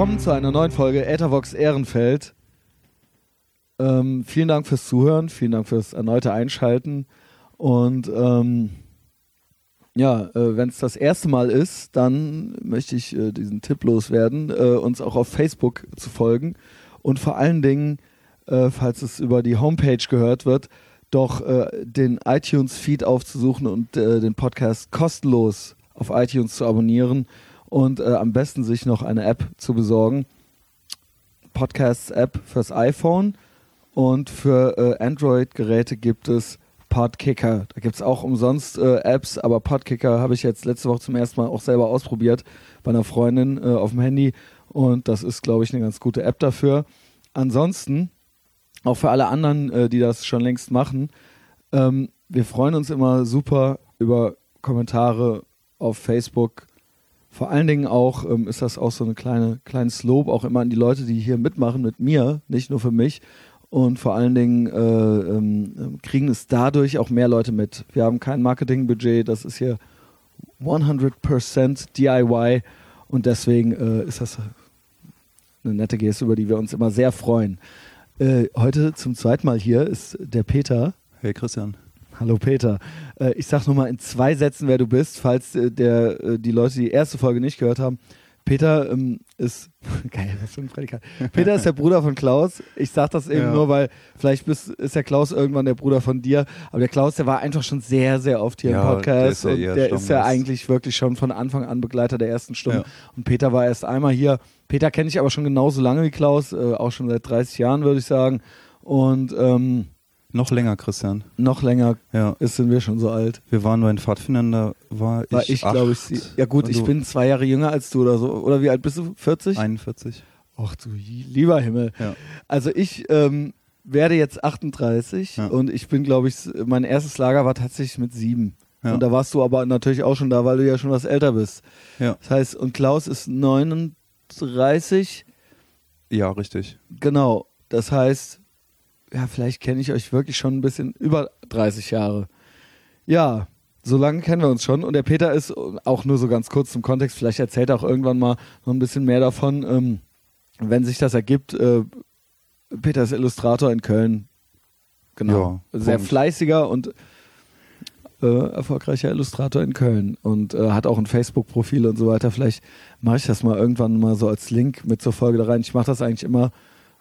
willkommen zu einer neuen Folge Ethervox Ehrenfeld. Ähm, vielen Dank fürs Zuhören, vielen Dank fürs erneute Einschalten. Und ähm, ja, äh, wenn es das erste Mal ist, dann möchte ich äh, diesen Tipp loswerden, äh, uns auch auf Facebook zu folgen und vor allen Dingen, äh, falls es über die Homepage gehört wird, doch äh, den iTunes-Feed aufzusuchen und äh, den Podcast kostenlos auf iTunes zu abonnieren und am besten sich noch eine App zu besorgen. Podcasts-App fürs iPhone und für Android-Geräte gibt es Podkicker. Da gibt es auch umsonst äh, Apps, aber Podkicker habe ich jetzt letzte Woche zum ersten Mal auch selber ausprobiert bei einer Freundin äh, auf dem Handy und das ist, glaube ich, eine ganz gute App dafür. Ansonsten, auch für alle anderen, äh, die das schon längst machen, ähm, wir freuen uns immer super über Kommentare auf Facebook. Vor allen Dingen auch ähm, ist das auch so ein kleine, kleines Lob auch immer an die Leute, die hier mitmachen mit mir, nicht nur für mich und vor allen Dingen äh, ähm, kriegen es dadurch auch mehr Leute mit. Wir haben kein Marketingbudget, das ist hier 100% DIY und deswegen äh, ist das eine nette Geste, über die wir uns immer sehr freuen. Äh, heute zum zweiten Mal hier ist der Peter. Hey Christian. Hallo Peter. Äh, ich sag nur mal in zwei Sätzen, wer du bist, falls äh, der, äh, die Leute die erste Folge nicht gehört haben. Peter ähm, ist geil, was für ein Prädikat. Peter ist der Bruder von Klaus. Ich sag das eben ja. nur, weil vielleicht bist, ist der Klaus irgendwann der Bruder von dir. Aber der Klaus, der war einfach schon sehr, sehr oft hier ja, im Podcast der und der ist ja eigentlich wirklich schon von Anfang an Begleiter der ersten Stunde. Ja. Und Peter war erst einmal hier. Peter kenne ich aber schon genauso lange wie Klaus, äh, auch schon seit 30 Jahren, würde ich sagen. Und ähm, noch länger, Christian. Noch länger ja. ist, sind wir schon so alt. Wir waren bei den Pfadfindern, da war, war ich, ich glaube ich. Ja gut, ich bin zwei Jahre jünger als du oder so. Oder wie alt bist du? 40? 41. Ach du lieber Himmel. Ja. Also ich ähm, werde jetzt 38 ja. und ich bin, glaube ich, mein erstes Lager war tatsächlich mit sieben. Ja. Und da warst du aber natürlich auch schon da, weil du ja schon was älter bist. Ja. Das heißt, und Klaus ist 39. Ja, richtig. Genau. Das heißt, ja, vielleicht kenne ich euch wirklich schon ein bisschen über 30 Jahre. Ja, so lange kennen wir uns schon. Und der Peter ist auch nur so ganz kurz zum Kontext, vielleicht erzählt er auch irgendwann mal noch ein bisschen mehr davon, ähm, wenn sich das ergibt. Äh, Peter ist Illustrator in Köln. Genau. Ja, Sehr fleißiger und äh, erfolgreicher Illustrator in Köln und äh, hat auch ein Facebook-Profil und so weiter. Vielleicht mache ich das mal irgendwann mal so als Link mit zur Folge da rein. Ich mache das eigentlich immer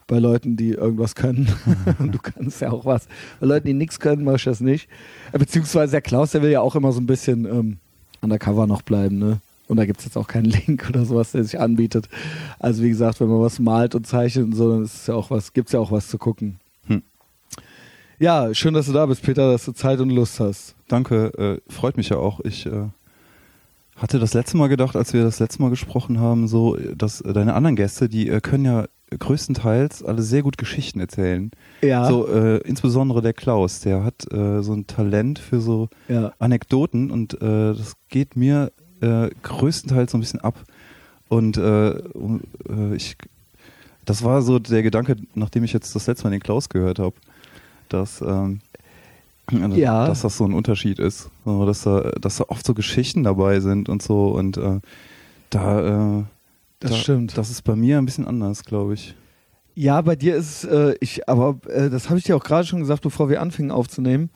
bei Leuten, die irgendwas können. Und du kannst ja auch was. Bei Leuten, die nichts können, mach ich das nicht. Äh, beziehungsweise der Klaus, der will ja auch immer so ein bisschen ähm, undercover noch bleiben, ne? Und da gibt es jetzt auch keinen Link oder sowas, der sich anbietet. Also wie gesagt, wenn man was malt und zeichnet und so, dann ist ja auch was, gibt es ja auch was zu gucken. Hm. Ja, schön, dass du da bist, Peter, dass du Zeit und Lust hast. Danke, äh, freut mich ja auch. Ich äh, hatte das letzte Mal gedacht, als wir das letzte Mal gesprochen haben, so, dass deine anderen Gäste, die äh, können ja größtenteils alle sehr gut Geschichten erzählen. Ja. So, äh, insbesondere der Klaus, der hat äh, so ein Talent für so ja. Anekdoten und äh, das geht mir äh, größtenteils so ein bisschen ab. Und äh, äh, ich, das war so der Gedanke, nachdem ich jetzt das letzte Mal den Klaus gehört habe, dass, ähm, ja. dass das so ein Unterschied ist. So, dass, da, dass da oft so Geschichten dabei sind und so und da das da, stimmt. Das ist bei mir ein bisschen anders, glaube ich. Ja, bei dir ist es, äh, ich, aber äh, das habe ich dir auch gerade schon gesagt, bevor wir anfingen aufzunehmen,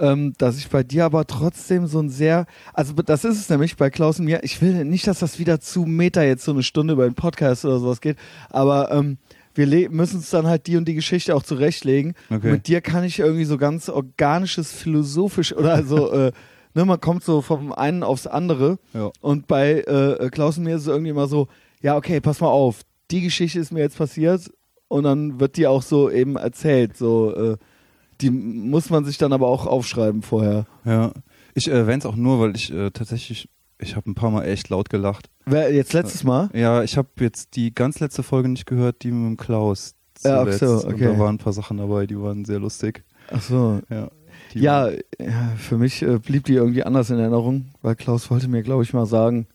ähm, dass ich bei dir aber trotzdem so ein sehr, also das ist es nämlich bei Klaus und mir, ich will nicht, dass das wieder zu Meta jetzt so eine Stunde über den Podcast oder sowas geht, aber ähm, wir müssen uns dann halt die und die Geschichte auch zurechtlegen. Okay. Mit dir kann ich irgendwie so ganz organisches, philosophisch oder so, äh, ne, man kommt so vom einen aufs andere. Ja. Und bei äh, Klaus und mir ist es irgendwie immer so, ja, okay, pass mal auf, die Geschichte ist mir jetzt passiert und dann wird die auch so eben erzählt. So, äh, die muss man sich dann aber auch aufschreiben vorher. Ja, ich erwähne es auch nur, weil ich äh, tatsächlich, ich habe ein paar Mal echt laut gelacht. Wer, jetzt letztes Mal? Ja, ich habe jetzt die ganz letzte Folge nicht gehört, die mit dem Klaus. Zuletzt. Ja, ach so, okay. Und da waren ein paar Sachen dabei, die waren sehr lustig. Ach so. Ja. Ja, ja, für mich äh, blieb die irgendwie anders in Erinnerung, weil Klaus wollte mir, glaube ich, mal sagen,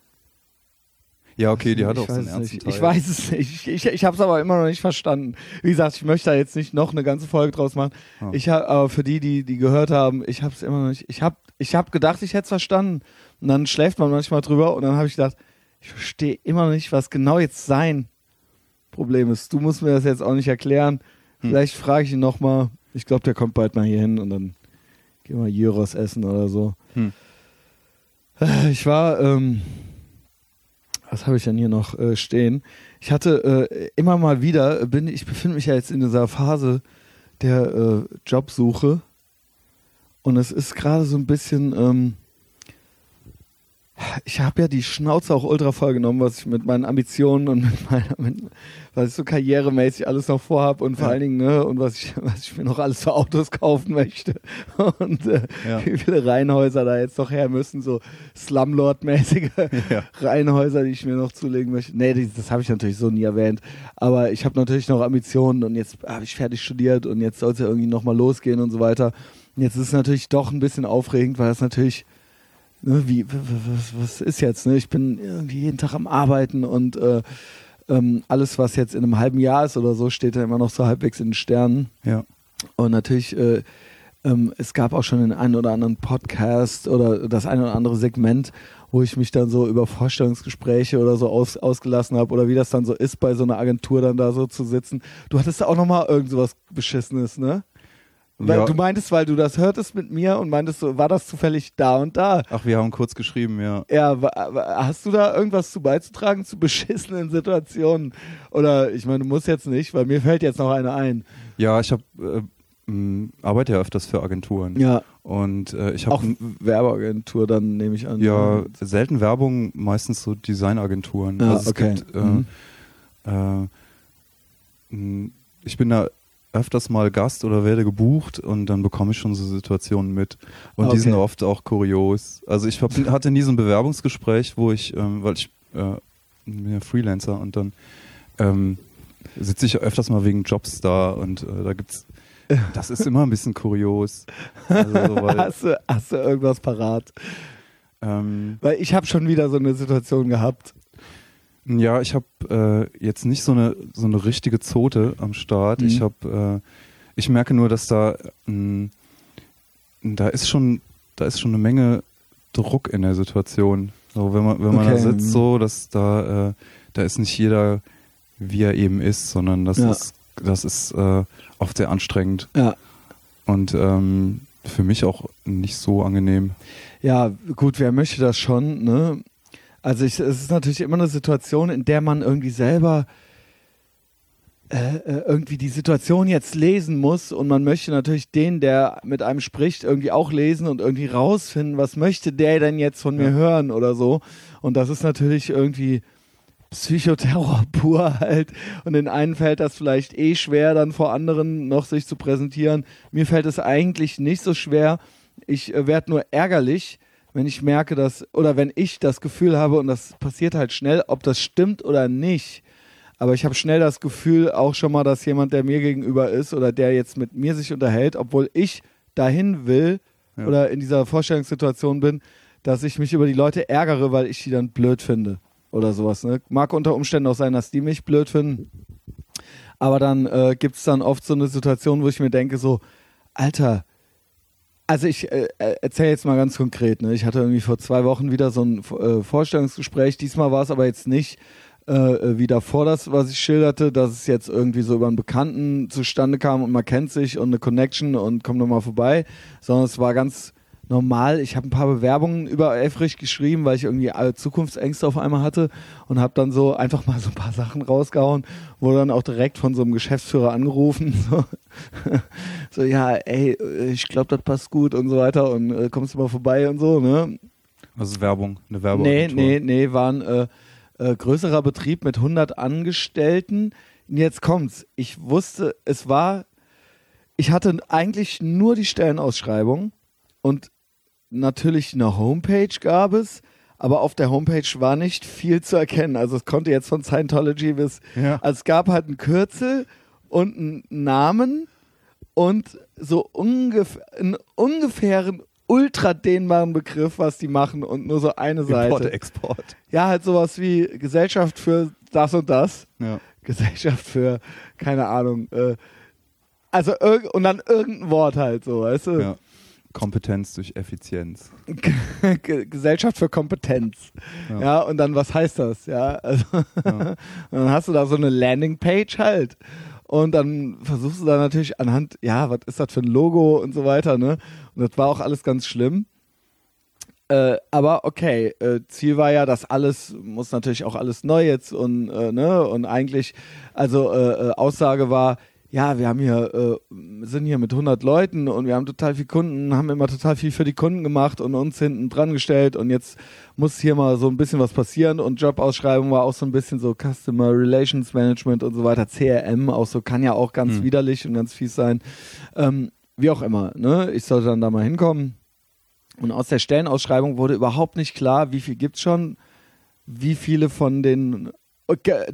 ja, okay, die hat auch so einen ernsten Teil. Ich weiß es nicht. Ich, ich, ich habe es aber immer noch nicht verstanden. Wie gesagt, ich möchte da jetzt nicht noch eine ganze Folge draus machen. Oh. Ich habe, aber für die, die die gehört haben, ich habe es immer noch nicht. Ich habe, ich habe gedacht, ich hätte es verstanden. Und dann schläft man manchmal drüber und dann habe ich gedacht, ich verstehe immer noch nicht, was genau jetzt sein Problem ist. Du musst mir das jetzt auch nicht erklären. Hm. Vielleicht frage ich ihn nochmal. Ich glaube, der kommt bald mal hier hin und dann gehen wir Gyros essen oder so. Hm. Ich war, ähm, was habe ich denn hier noch äh, stehen? Ich hatte äh, immer mal wieder, bin, ich befinde mich ja jetzt in dieser Phase der äh, Jobsuche und es ist gerade so ein bisschen, ähm, ich habe ja die Schnauze auch ultra voll genommen, was ich mit meinen Ambitionen und mit meiner, mit, was ich so karrieremäßig alles noch vorhab und vor Ja. allen Dingen, ne, und was ich, was ich mir noch alles für Autos kaufen möchte. Und äh, Ja. wie viele Reihenhäuser da jetzt noch her müssen, so Slumlord-mäßige Ja. Reihenhäuser, die ich mir noch zulegen möchte. Nee, die, das habe ich natürlich so nie erwähnt. Aber ich habe natürlich noch Ambitionen und jetzt habe ich fertig studiert und jetzt soll es ja irgendwie nochmal losgehen und so weiter. Und jetzt ist es natürlich doch ein bisschen aufregend, weil das natürlich, ne, wie, was, was ist jetzt? Ne? Ich bin irgendwie jeden Tag am Arbeiten und äh, ähm, alles, was jetzt in einem halben Jahr ist oder so, steht da immer noch so halbwegs in den Sternen. Ja. Und natürlich, äh, ähm, es gab auch schon den einen oder anderen Podcast oder das eine oder andere Segment, wo ich mich dann so über Vorstellungsgespräche oder so aus, ausgelassen habe oder wie das dann so ist, bei so einer Agentur dann da so zu sitzen. Du hattest da auch nochmal irgend sowas Beschissenes, ne? Weil Ja. Du meintest, weil du das hörtest mit mir und meintest so, war das zufällig da und da? Ach, wir haben kurz geschrieben, ja. Ja, hast du da irgendwas zu beizutragen zu beschissenen Situationen? Oder ich meine, du musst jetzt nicht, weil mir fällt jetzt noch eine ein. Ja, ich habe äh, arbeite ja öfters für Agenturen. Ja, Und äh, ich auch habe Werbeagentur dann nehme ich an. ja selten Werbung, meistens so Designagenturen. Ja, also es okay. gibt, äh, Mhm. äh, ich bin da öfters mal Gast oder werde gebucht und dann bekomme ich schon so Situationen mit. Und Ah, die sind okay. oft auch kurios. Also ich hab, hatte nie so ein Bewerbungsgespräch, wo ich, ähm, weil ich äh, bin ja Freelancer und dann ähm, sitze ich öfters mal wegen Jobs da und äh, da gibt's das ist immer ein bisschen kurios. Also, weil, hast, du, hast du irgendwas parat? ähm, Weil ich habe schon wieder so eine Situation gehabt. Ja, ich habe äh, jetzt nicht so eine so eine richtige Zote am Start. Mhm. Ich habe, äh, ich merke nur, dass da mh, da ist schon da ist schon eine Menge Druck in der Situation. So, wenn man wenn man da Okay, sitzt, mhm. so, dass da äh, da ist nicht jeder wie er eben ist, sondern das Ja. ist das ist äh, oft sehr anstrengend Ja. und ähm, für mich auch nicht so angenehm. Ja, gut, wer möchte das schon, ne? Also ich, es ist natürlich immer eine Situation, in der man irgendwie selber äh, äh, irgendwie die Situation jetzt lesen muss und man möchte natürlich den, der mit einem spricht, irgendwie auch lesen und irgendwie rausfinden, was möchte der denn jetzt von mir Ja. hören oder so. Und das ist natürlich irgendwie Psychoterror pur halt. Und den einen fällt das vielleicht eh schwer, dann vor anderen noch sich zu präsentieren. Mir fällt es eigentlich nicht so schwer. Ich äh, werde nur ärgerlich, wenn ich merke, dass, oder wenn ich das Gefühl habe, und das passiert halt schnell, ob das stimmt oder nicht. Aber ich habe schnell das Gefühl auch schon mal, dass jemand, der mir gegenüber ist oder der jetzt mit mir sich unterhält, obwohl ich dahin will Ja. oder in dieser Vorstellungssituation bin, dass ich mich über die Leute ärgere, weil ich die dann blöd finde oder sowas. Ne? Mag unter Umständen auch sein, dass die mich blöd finden. Aber dann äh, gibt es dann oft so eine Situation, wo ich mir denke, so, Alter, also ich äh, erzähle jetzt mal ganz konkret. Ne? Ich hatte irgendwie vor zwei Wochen wieder so ein äh, Vorstellungsgespräch. Diesmal war es aber jetzt nicht äh, wie davor das, was ich schilderte, dass es jetzt irgendwie so über einen Bekannten zustande kam und man kennt sich und eine Connection und kommt nochmal vorbei, sondern es war ganz normal. Ich habe ein paar Bewerbungen über Elfrich geschrieben, weil ich irgendwie alle Zukunftsängste auf einmal hatte und habe dann so einfach mal so ein paar Sachen rausgehauen, wurde dann auch direkt von so einem Geschäftsführer angerufen, so, so ja, ey, ich glaube, das passt gut und so weiter und äh, kommst du mal vorbei und so, ne? Also Werbung, eine Werbung. Nee, nee, nee, war ein äh, äh, größerer Betrieb mit 100 Angestellten. Und Jetzt kommt's. Ich wusste, es war, ich hatte eigentlich nur die Stellenausschreibung und natürlich eine Homepage gab es, aber auf der Homepage war nicht viel zu erkennen. Also es konnte jetzt von Scientology bis, Ja. also es gab halt ein Kürzel und einen Namen und so ungefähr, einen ungefähren ultra dehnbaren Begriff, was die machen und nur so eine Seite. Import, Export. Ja, halt sowas wie Gesellschaft für das und das. Ja. Gesellschaft für, keine Ahnung, äh, also und dann irgendein Wort halt so, weißt du? ja. Kompetenz durch Effizienz. Gesellschaft für Kompetenz. Ja. Ja. und dann, was heißt das? Ja, also, Ja. dann hast du da so eine Landingpage halt. Und dann versuchst du da natürlich anhand, ja, was ist das für ein Logo und so weiter, ne? Und das war auch alles ganz schlimm. Äh, aber okay, äh, Ziel war ja, dass alles, muss natürlich auch alles neu jetzt und, äh, ne, und eigentlich, also äh, äh, Aussage war, ja, wir haben hier, äh, sind hier mit 100 Leuten und wir haben total viel Kunden, haben immer total viel für die Kunden gemacht und uns hinten dran gestellt und jetzt muss hier mal so ein bisschen was passieren und Jobausschreibung war auch so ein bisschen so Customer Relations Management und so weiter, CRM, auch so, kann ja auch ganz Hm. widerlich und ganz fies sein. Ähm, wie auch immer, ne? Ich sollte dann da mal hinkommen. Und aus der Stellenausschreibung wurde überhaupt nicht klar, wie viel gibt's schon, wie viele von den,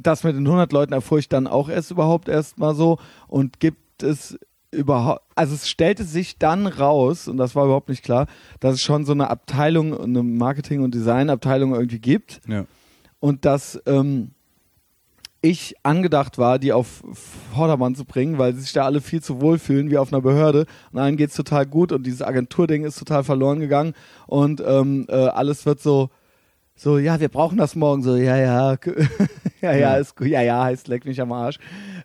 das mit den 100 Leuten erfuhr ich dann auch erst überhaupt erst mal so. Und gibt es überhaupt, also es stellte sich dann raus, und das war überhaupt nicht klar, dass es schon so eine Abteilung, eine Marketing- und Designabteilung irgendwie gibt. Ja. und dass ähm, ich angedacht war, die auf Vordermann zu bringen, weil sie sich da alle viel zu wohl fühlen wie auf einer Behörde. Und allen geht's total gut und dieses Agenturding ist total verloren gegangen. Und ähm, äh, alles wird so so ja wir brauchen das morgen so ja ja ja ja Ja. ist gut ja ja heißt leck mich am Arsch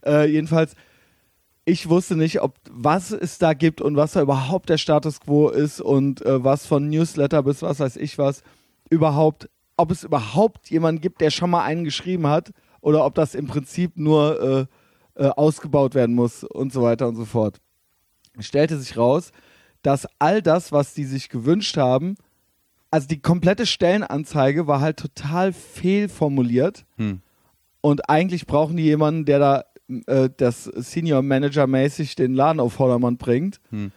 äh, jedenfalls ich wusste nicht, ob was es da gibt und was da überhaupt der Status quo ist und äh, was von Newsletter bis was weiß ich was überhaupt, ob es überhaupt jemanden gibt, der schon mal einen geschrieben hat oder ob das im Prinzip nur äh, äh, ausgebaut werden muss und so weiter und so fort. Es stellte sich raus, dass all das, was die sich gewünscht haben, also die komplette Stellenanzeige war halt total fehlformuliert. Hm. Und eigentlich brauchen die jemanden, der da äh, das Senior Manager mäßig den Laden auf Vordermann bringt. Hm.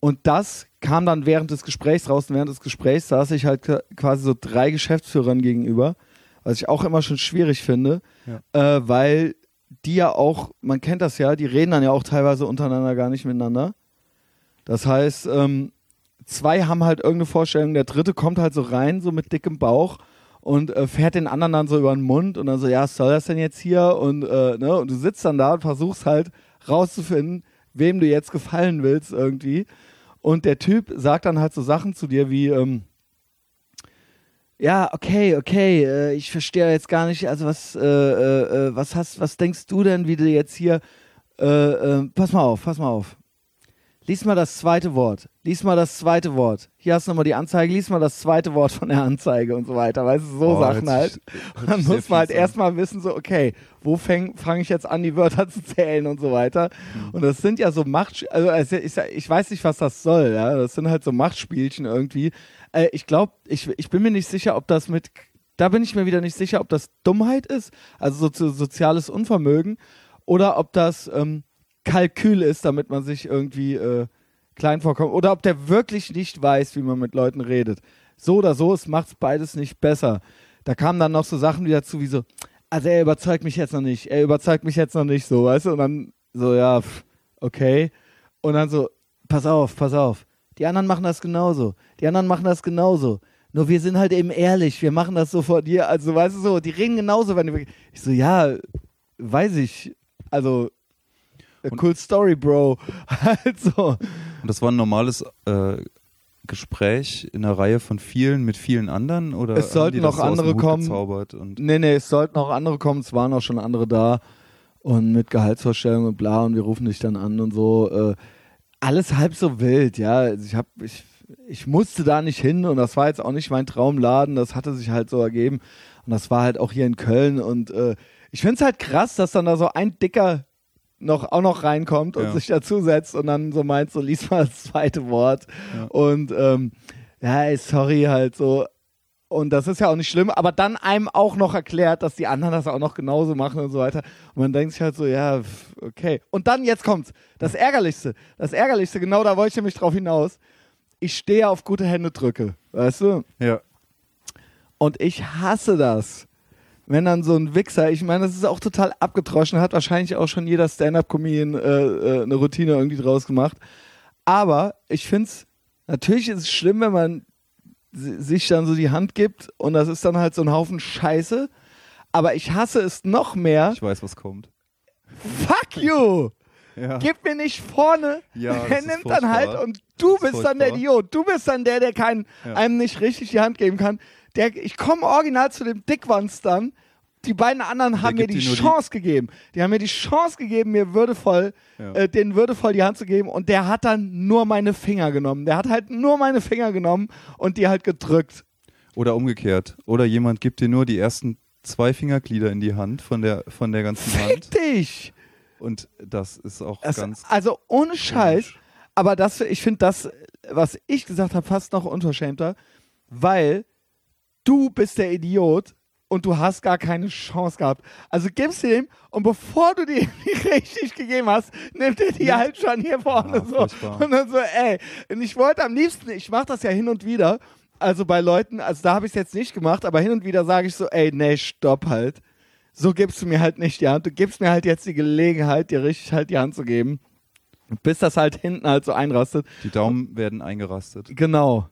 Und das kam dann während des Gesprächs raus. Und während des Gesprächs saß ich halt quasi so drei Geschäftsführern gegenüber, was ich auch immer schon schwierig finde, äh, weil die ja auch, man kennt das ja, die reden dann ja auch teilweise untereinander gar nicht miteinander. Das heißt, ähm, zwei haben halt irgendeine Vorstellung, der dritte kommt halt so rein, so mit dickem Bauch und äh, fährt den anderen dann so über den Mund und dann so, ja, was soll das denn jetzt hier? Und, äh, ne? und du sitzt dann da und versuchst halt rauszufinden, wem du jetzt gefallen willst irgendwie. Und der Typ sagt dann halt so Sachen zu dir wie, ähm, ja, okay, okay, äh, ich verstehe jetzt gar nicht, also was, äh, äh, äh, was hast, was denkst du denn, wie du jetzt hier, pass mal auf, pass mal auf. Lies mal das zweite Wort. Lies mal das zweite Wort. Hier hast du nochmal die Anzeige. Lies mal das zweite Wort von der Anzeige und so weiter. Weißt du, so Oh, Sachen halt. Und dann muss man halt an. erstmal wissen, so, okay, wo fange fang ich jetzt an, die Wörter zu zählen und so weiter. Mhm. Und das sind ja so Macht, also ja- ich weiß nicht, was das soll, ja. Das sind halt so Machtspielchen irgendwie. Äh, ich glaube, ich, ich bin mir nicht sicher, ob das mit, da bin ich mir wieder nicht sicher, ob das Dummheit ist, also so, so soziales Unvermögen, oder ob das ähm, Kalkül ist, damit man sich irgendwie äh, klein vorkommt, oder ob der wirklich nicht weiß, wie man mit Leuten redet. So oder so, es macht beides nicht besser. Da kamen dann noch so Sachen wieder zu, wie so, also er überzeugt mich jetzt noch nicht, er überzeugt mich jetzt noch nicht so, weißt du? Und dann so, ja, okay. Und dann so, pass auf, pass auf. Die anderen machen das genauso. Die anderen machen das genauso. Nur wir sind halt eben ehrlich, wir machen das so vor dir. Also, weißt du so, die reden genauso, wenn du. Ich so, ja, weiß ich. Also, Und- cool story, Bro. halt so. Und das war ein normales äh, Gespräch in einer Reihe von vielen mit vielen anderen? Oder Es sollten noch so andere kommen. Und Nee, nee, es sollten auch andere kommen, es waren auch schon andere da und mit Gehaltsvorstellungen und bla und wir rufen dich dann an und so. Äh, alles halb so wild, ja. Also ich hab, ich, ich musste da nicht hin und das war jetzt auch nicht mein Traumladen, das hatte sich halt so ergeben und das war halt auch hier in Köln und äh, ich finde es halt krass, dass dann da so ein Dicker noch, auch noch reinkommt und Ja. sich dazusetzt und dann so meint, so lies mal das zweite Wort Ja. und ähm, ja, ey, sorry halt so, und das ist ja auch nicht schlimm, aber dann einem auch noch erklärt, dass die anderen das auch noch genauso machen und so weiter. Und man denkt sich halt so, ja, okay. Und dann, jetzt kommt's. Das Ärgerlichste. Das Ärgerlichste, genau da wollte ich nämlich drauf hinaus. Ich stehe auf gute Hände drücke. Weißt du? ja. Und ich hasse das. Wenn dann so ein Wichser, ich meine, das ist auch total abgetroschen, hat wahrscheinlich auch schon jeder Stand-Up-Comedian äh, äh, eine Routine irgendwie draus gemacht. Aber ich finde es, natürlich ist es schlimm, wenn man si- sich dann so die Hand gibt und das ist dann halt so ein Haufen Scheiße. Aber ich hasse es noch mehr. Ich weiß, was kommt. Fuck you! Ja. Gib mir nicht vorne. Ja, er nimmt dann halt furchtbar. und du bist dann der furchtbar. Idiot. Du bist dann der, der keinen, Ja. einem nicht richtig die Hand geben kann. Der, ich komme original zu dem Dickwanz dann. Die beiden anderen haben mir die nur die- Chance gegeben. Die haben mir die Chance gegeben, mir würdevoll, Ja. äh, den würdevoll die Hand zu geben. Und der hat dann nur meine Finger genommen. Der hat halt nur meine Finger genommen und die halt gedrückt. Oder umgekehrt. Oder jemand gibt dir nur die ersten zwei Fingerglieder in die Hand von der, von der ganzen Fick Hand. dich! Und das ist auch Das, ganz. also ohne Scheiß. komisch. Aber das, ich finde das, was ich gesagt habe, fast noch unverschämter, weil du bist der Idiot und du hast gar keine Chance gehabt. Also gibst du ihm und bevor du die richtig gegeben hast, nimmt er die halt schon hier vorne Ja, so. furchtbar. Und dann so, ey. Und ich wollte am liebsten, ich mache das ja hin und wieder, also bei Leuten, also da habe ich es jetzt nicht gemacht, aber hin und wieder sage ich so, ey, nee, stopp halt. So gibst du mir halt nicht die Hand. Du gibst mir halt jetzt die Gelegenheit, dir richtig halt die Hand zu geben. Bis das halt hinten halt so einrastet. Die Daumen werden eingerastet. Genau.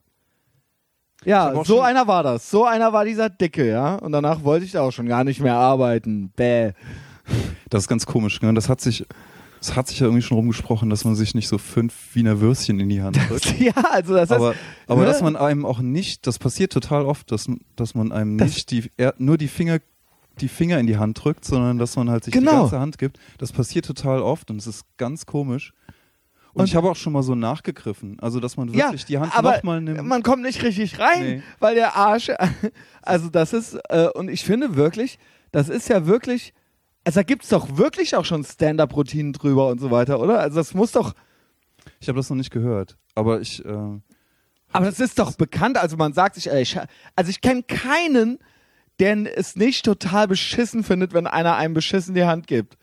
Ja, so einer war das. So einer war dieser Dicke, ja. Und danach wollte ich da auch schon gar nicht mehr arbeiten. Bäh. Das ist ganz komisch. Ne? Das hat sich. Es hat sich ja irgendwie schon rumgesprochen, dass man sich nicht so fünf Wiener Würstchen in die Hand drückt. ja, also das aber ist. aber ne? dass man einem auch nicht, das passiert total oft, dass, dass man einem Das- nicht die, nur die Finger, die Finger in die Hand drückt, sondern dass man halt sich die Genau. ganze Hand gibt. Das passiert total oft und es ist ganz komisch. Und, Und- ich habe auch schon mal so nachgegriffen, also dass man wirklich die Hand nochmal nimmt. man kommt nicht richtig rein, Nee. weil der Arsch, also das ist, äh, und ich finde wirklich, das ist ja wirklich, also da gibt es doch wirklich auch schon Stand-Up-Routinen drüber und so weiter, oder? Also das muss doch, ich habe das noch nicht gehört, aber ich, äh, aber das ist doch bekannt, also man sagt sich, ey, ich, also ich kenne keinen, der es nicht total beschissen findet, wenn einer einem beschissen die Hand gibt.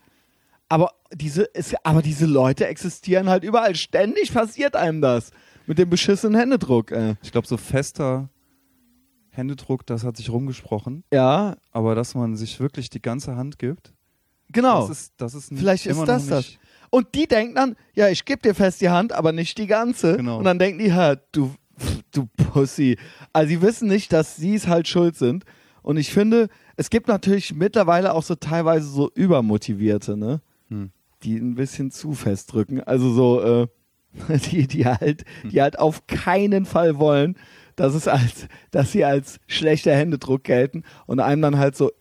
Aber diese, es, aber diese Leute existieren halt überall. Ständig passiert einem das. Mit dem beschissenen Händedruck. Äh. ich glaube so fester Händedruck, das hat sich rumgesprochen, Ja, aber dass man sich wirklich die ganze Hand gibt, genau. das ist, das ist Vielleicht ist das das. nicht, Und die denken dann, ja, ich gebe dir fest die Hand, aber nicht die ganze. Genau. Und dann denken die, ja, du, du Pussy. Also sie wissen nicht, dass sie es halt schuld sind. Und ich finde, es gibt natürlich mittlerweile auch so teilweise so Übermotivierte, ne? Hm. Die ein bisschen zu fest drücken. Also so, äh, die, die halt, die halt auf keinen Fall wollen, dass es als, dass sie als schlechter Händedruck gelten und einem dann halt so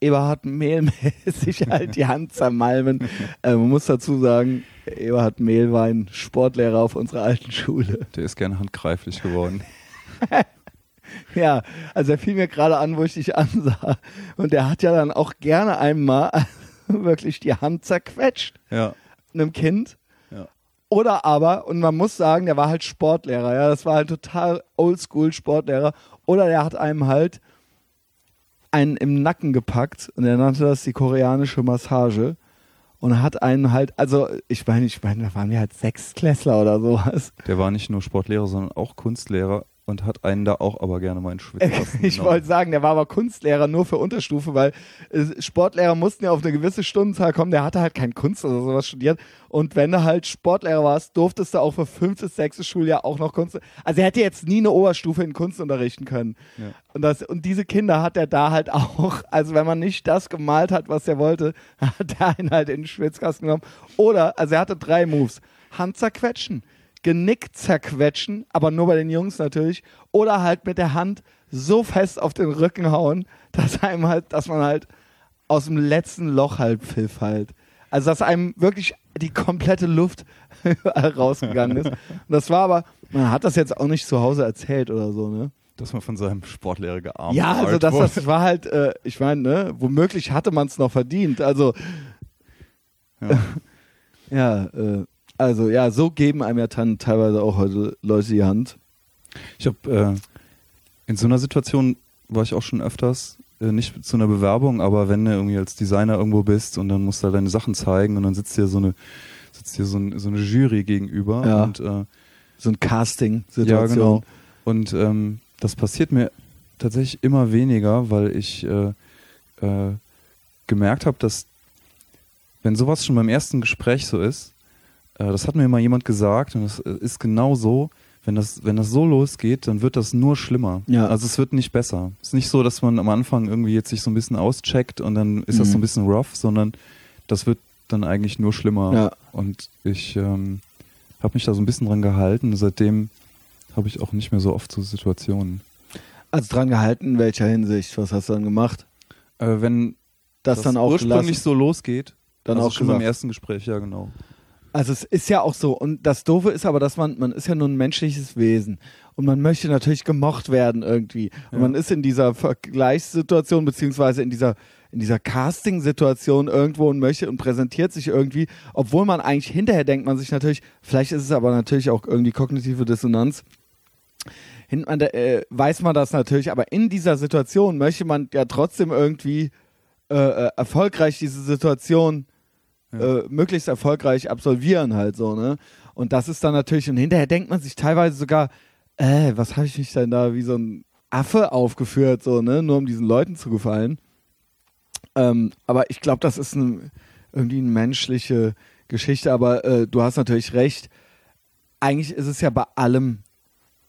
Eberhard Mehlmäßig halt die Hand zermalmen. äh, man muss dazu sagen, Eberhard Mehl war ein Sportlehrer auf unserer alten Schule. der ist gerne handgreiflich geworden. Ja, also er fiel mir gerade an, wo ich dich ansah. Und der hat ja dann auch gerne einmal wirklich die Hand zerquetscht, Ja, einem Kind. ja. Oder aber, und man muss sagen, der war halt Sportlehrer, ja, das war halt total oldschool Sportlehrer. Oder der hat einem halt einen im Nacken gepackt und er nannte das die koreanische Massage und hat einen halt, also ich meine, ich meine, da waren wir halt Sechstklässler oder sowas. Der war nicht nur Sportlehrer, sondern auch Kunstlehrer und hat einen da auch aber gerne mal in Schwitzkasten Ich genommen. wollte sagen, der war aber Kunstlehrer nur für Unterstufe, weil äh, Sportlehrer mussten ja auf eine gewisse Stundenzahl kommen. Der hatte halt kein Kunst oder sowas studiert. Und wenn du halt Sportlehrer warst, durftest du auch für fünftes, sechstes Schuljahr auch noch Kunst. Also er hätte jetzt nie eine Oberstufe in Kunst unterrichten können. Ja. Und, das, und diese Kinder hat er da halt auch, also wenn man nicht das gemalt hat, was er wollte, hat er einen halt in den Schwitzkasten genommen. Oder, also er hatte drei Moves. Hand zerquetschen, Genick zerquetschen, aber nur bei den Jungs natürlich. Oder halt mit der Hand so fest auf den Rücken hauen, dass einem halt, dass man halt aus dem letzten Loch halt pfiff halt. Also dass einem wirklich die komplette Luft rausgegangen ist. Und das war aber, man hat das jetzt auch nicht zu Hause erzählt oder so, ne? Dass man von seinem Sportlehrer gearmt Ja, also alt das, das war halt, äh, ich meine, ne, womöglich hatte man es noch verdient. Also, Ja. ja, äh, also ja, so geben einem ja dann teilweise auch heute Leute die Hand. Ich habe äh, in so einer Situation war ich auch schon öfters, äh, nicht zu einer Bewerbung, aber wenn du irgendwie als Designer irgendwo bist und dann musst du deine Sachen zeigen und dann sitzt dir so eine sitzt dir so, ein, so eine Jury gegenüber Ja. und äh, So ein Casting-Situation. Ja, genau. Und ähm, das passiert mir tatsächlich immer weniger, weil ich äh, äh, gemerkt habe, dass wenn sowas schon beim ersten Gespräch so ist, äh, das hat mir mal jemand gesagt und das äh, ist genau so, wenn das, wenn das so losgeht, dann wird das nur schlimmer. Ja. Also es wird nicht besser. Es ist nicht so, dass man am Anfang irgendwie jetzt sich so ein bisschen auscheckt und dann ist das Mhm. so ein bisschen rough, sondern das wird dann eigentlich nur schlimmer. Ja. Und ich ähm, habe mich da so ein bisschen dran gehalten. Seitdem habe ich auch nicht mehr so oft so Situationen. Also dran gehalten, in welcher Hinsicht? Was hast du dann gemacht? Äh, wenn Das, dann auch ursprünglich gelassen? so losgeht, Dann also auch schon beim gesagt. ersten Gespräch, ja genau. Also es ist ja auch so. Und das Doofe ist aber, dass man, man ist ja nur ein menschliches Wesen. Und man möchte natürlich gemocht werden irgendwie. Und Ja. man ist in dieser Vergleichssituation, beziehungsweise in dieser, in dieser Casting-Situation irgendwo und möchte und präsentiert sich irgendwie, obwohl man eigentlich hinterher denkt man sich natürlich, vielleicht ist es aber natürlich auch irgendwie kognitive Dissonanz. Hin, man, äh, weiß man das natürlich, aber in dieser Situation möchte man ja trotzdem irgendwie äh, äh, erfolgreich diese Situation äh, möglichst erfolgreich absolvieren halt so, ne? Und das ist dann natürlich, und hinterher denkt man sich teilweise sogar, äh, was habe ich mich denn da wie so ein Affe aufgeführt, so, ne? Nur um diesen Leuten zu gefallen. Ähm, aber ich glaube, das ist ein, irgendwie eine menschliche Geschichte, aber äh, du hast natürlich recht. Eigentlich ist es ja bei allem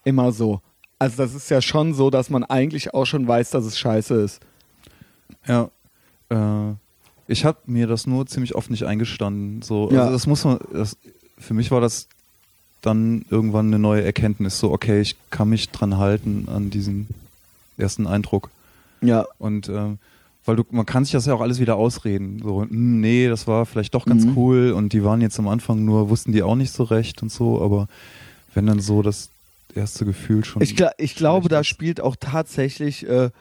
immer so. Also das ist ja schon so, dass man eigentlich auch schon weiß, dass es scheiße ist. Ja. Äh, ich habe mir das nur ziemlich oft nicht eingestanden. So, Ja. also das muss man. Das, für mich war das dann irgendwann eine neue Erkenntnis. So, okay, ich kann mich dran halten an diesen ersten Eindruck. Ja. Und ähm, weil du, man kann sich das ja auch alles wieder ausreden. So, hm, nee, das war vielleicht doch ganz Mhm. cool und die waren jetzt am Anfang nur, wussten die auch nicht so recht und so, aber wenn dann so das erste Gefühl schon. Ich, gla ich glaube, da spielt auch tatsächlich äh,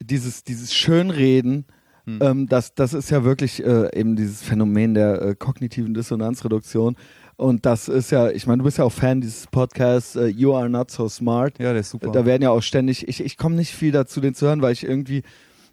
dieses, dieses Schönreden, Hm. ähm, das, das ist ja wirklich äh, eben dieses Phänomen der äh, kognitiven Dissonanzreduktion. Und das ist ja, ich meine, du bist ja auch Fan dieses Podcasts äh, You Are Not So Smart. Ja, der ist super. Da werden ja auch ständig, ich, ich komme nicht viel dazu, den zu hören, weil ich irgendwie,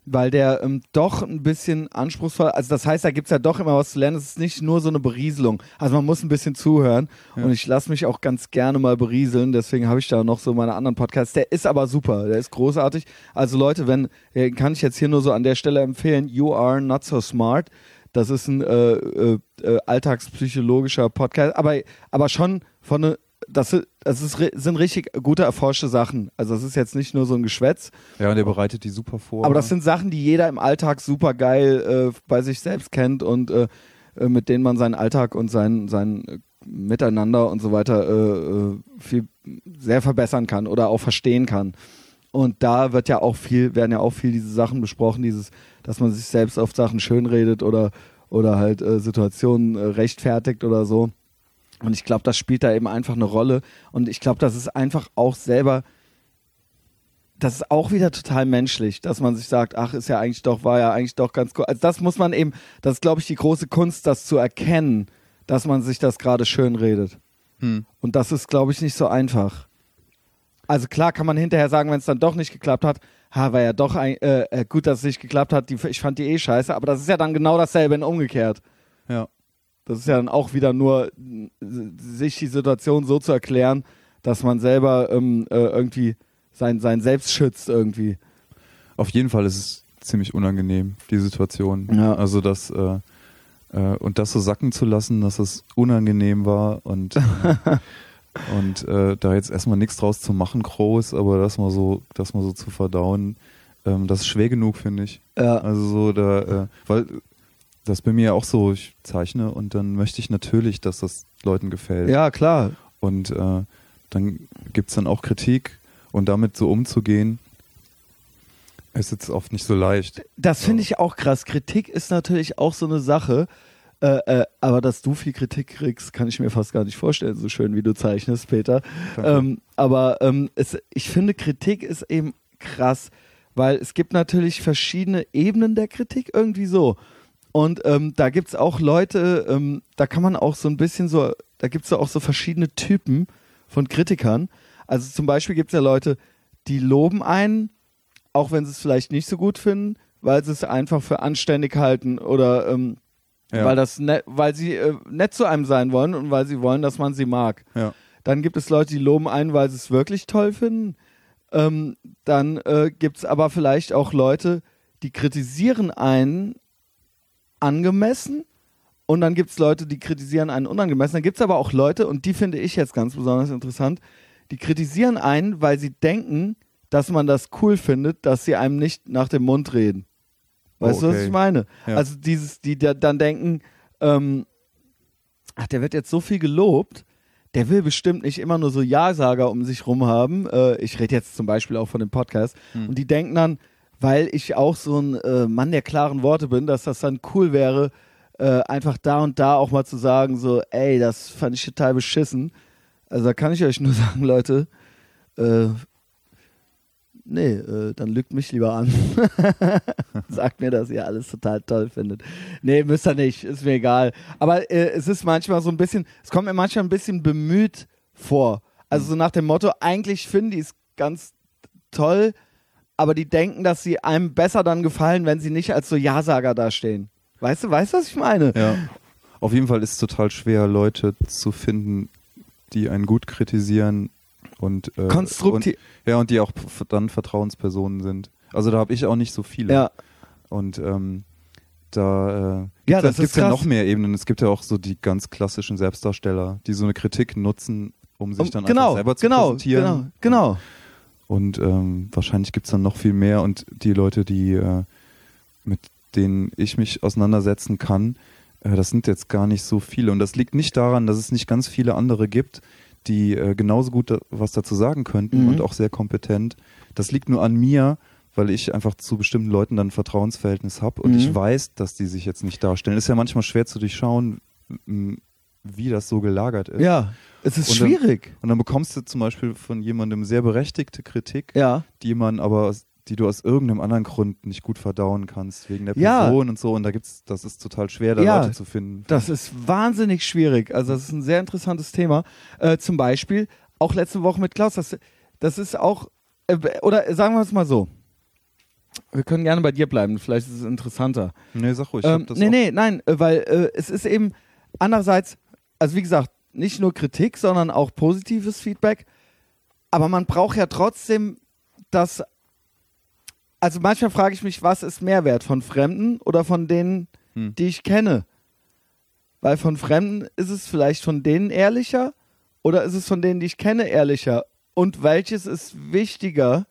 weil der ähm, doch ein bisschen anspruchsvoll, also das heißt, da gibt es ja doch immer was zu lernen. Es ist nicht nur so eine Berieselung. Also man muss ein bisschen zuhören Ja. und ich lasse mich auch ganz gerne mal berieseln, deswegen habe ich da noch so meine anderen Podcasts. Der ist aber super, der ist großartig. Also Leute, wenn, äh, kann ich jetzt hier nur so an der Stelle empfehlen, You Are Not So Smart. Das ist ein äh, äh, äh, alltagspsychologischer Podcast, aber, aber schon von ne, das, das ist, sind richtig gute erforschte Sachen. Also das ist jetzt nicht nur so ein Geschwätz, ja, und der bereitet die super vor. aber das sind Sachen, die jeder im Alltag super geil äh, bei sich selbst kennt und äh, äh, mit denen man seinen Alltag und sein, sein äh, Miteinander und so weiter äh, äh, viel sehr verbessern kann oder auch verstehen kann. Und da wird ja auch viel, werden ja auch viel diese Sachen besprochen, dieses, dass man sich selbst auf Sachen schönredet oder, oder halt Situationen rechtfertigt oder so. Und ich glaube, das spielt da eben einfach eine Rolle. Und ich glaube, das ist einfach auch selber das ist auch wieder total menschlich, dass man sich sagt, ach, ist ja eigentlich doch, war ja eigentlich doch ganz cool. Also das muss man eben, das ist, glaube ich, die große Kunst, das zu erkennen, dass man sich das gerade schön redet. Hm. Und das ist, glaube ich, nicht so einfach. Also klar kann man hinterher sagen, wenn es dann doch nicht geklappt hat, ha, war ja doch ein, äh, äh, gut, dass es nicht geklappt hat, die, ich fand die eh scheiße, aber das ist ja dann genau dasselbe in umgekehrt. Ja. Das ist ja dann auch wieder nur, sich die Situation so zu erklären, dass man selber ähm, äh, irgendwie sein, sein Selbst schützt irgendwie. Auf jeden Fall ist es ziemlich unangenehm, die Situation. Ja. Also das äh, äh, und das so sacken zu lassen, dass es unangenehm war und äh, und äh, da jetzt erstmal nichts draus zu machen, groß, aber das mal so, das mal so zu verdauen, ähm, das ist schwer genug, finde ich. Ja. Also so da, äh, weil das ist bei mir auch so, ich zeichne und dann möchte ich natürlich, dass das Leuten gefällt. Ja, klar. Und äh, dann gibt es dann auch Kritik und damit so umzugehen, ist jetzt oft nicht so leicht. Das finde ich auch krass. Kritik ist natürlich auch so eine Sache. Äh, äh, aber dass du viel Kritik kriegst, kann ich mir fast gar nicht vorstellen, so schön wie du zeichnest, Peter. Ähm, aber ähm, es, ich finde, Kritik ist eben krass, weil es gibt natürlich verschiedene Ebenen der Kritik irgendwie so. Und ähm, da gibt es auch Leute, ähm, da kann man auch so ein bisschen so, da gibt es auch so verschiedene Typen von Kritikern. Also zum Beispiel gibt es ja Leute, die loben einen, auch wenn sie es vielleicht nicht so gut finden, weil sie es einfach für anständig halten oder ähm, Ja. weil das ne, weil sie äh, nett zu einem sein wollen und weil sie wollen, dass man sie mag. Ja. Dann gibt es Leute, die loben einen, weil sie es wirklich toll finden. Ähm, dann äh, gibt es aber vielleicht auch Leute, die kritisieren einen angemessen und dann gibt es Leute, die kritisieren einen unangemessen. Dann gibt es aber auch Leute, und die finde ich jetzt ganz besonders interessant, die kritisieren einen, weil sie denken, dass man das cool findet, dass sie einem nicht nach dem Mund reden. Weißt Oh, du, was okay. ich meine? Ja. Also dieses, die da, dann denken, ähm, ach, der wird jetzt so viel gelobt, der will bestimmt nicht immer nur so Ja-Sager um sich rum haben. Äh, ich rede jetzt zum Beispiel auch von dem Podcast. Hm. Und die denken dann, weil ich auch so ein äh, Mann der klaren Worte bin, dass das dann cool wäre, äh, einfach da und da auch mal zu sagen, so, ey, das fand ich total beschissen. Also da kann ich euch nur sagen, Leute, äh, nee, äh, dann lügt mich lieber an. Sagt mir, dass ihr alles total toll findet. Nee, müsst ihr nicht, ist mir egal. Aber äh, es ist manchmal so ein bisschen, es kommt mir manchmal ein bisschen bemüht vor. Also so nach dem Motto, eigentlich finden die es ganz toll, aber die denken, dass sie einem besser dann gefallen, wenn sie nicht als so Ja-Sager dastehen. Weißt du, weißt du, was ich meine? Ja. Auf jeden Fall ist es total schwer, Leute zu finden, die einen gut kritisieren und äh, Konstruktiv. Und, ja, und die auch dann Vertrauenspersonen sind. Also da habe ich auch nicht so viele. Ja. Und ähm, da äh, Ja, das ist gibt's ja noch mehr Ebenen. Es gibt ja auch so die ganz klassischen Selbstdarsteller, die so eine Kritik nutzen, um sich Um- dann genau, einfach selber zu genau, präsentieren. genau, genau. Und ähm, wahrscheinlich gibt es dann noch viel mehr. Und die Leute, die äh, mit denen ich mich auseinandersetzen kann, äh, das sind jetzt gar nicht so viele. Und das liegt nicht daran, dass es nicht ganz viele andere gibt, die äh, genauso gut da, was dazu sagen könnten Mhm. und auch sehr kompetent. Das liegt nur an mir, weil ich einfach zu bestimmten Leuten dann ein Vertrauensverhältnis habe und Mhm. ich weiß, dass die sich jetzt nicht darstellen. Ist ja manchmal schwer zu durchschauen, wie das so gelagert ist. Ja, es ist Und dann- schwierig. Und dann bekommst du zum Beispiel von jemandem sehr berechtigte Kritik, Ja. die man aber, die du aus irgendeinem anderen Grund nicht gut verdauen kannst, wegen der Ja. Person und so. Und da gibt's, das ist total schwer, da Ja. Leute zu finden. Das ist wahnsinnig schwierig. Also das ist ein sehr interessantes Thema. Äh, zum Beispiel auch letzte Woche mit Klaus. Das, das ist auch, äh, oder sagen wir es mal so. Wir können gerne bei dir bleiben. Vielleicht ist es interessanter. nee, sag ruhig. Ähm, nee, nee, nein, äh, weil äh, es ist eben andererseits, also wie gesagt, nicht nur Kritik, sondern auch positives Feedback. Aber man braucht ja trotzdem das. Also manchmal frage ich mich, was ist Mehrwert von Fremden oder von denen, Hm. die ich kenne? Weil von Fremden ist es vielleicht von denen ehrlicher oder ist es von denen, die ich kenne, ehrlicher? Und welches ist wichtiger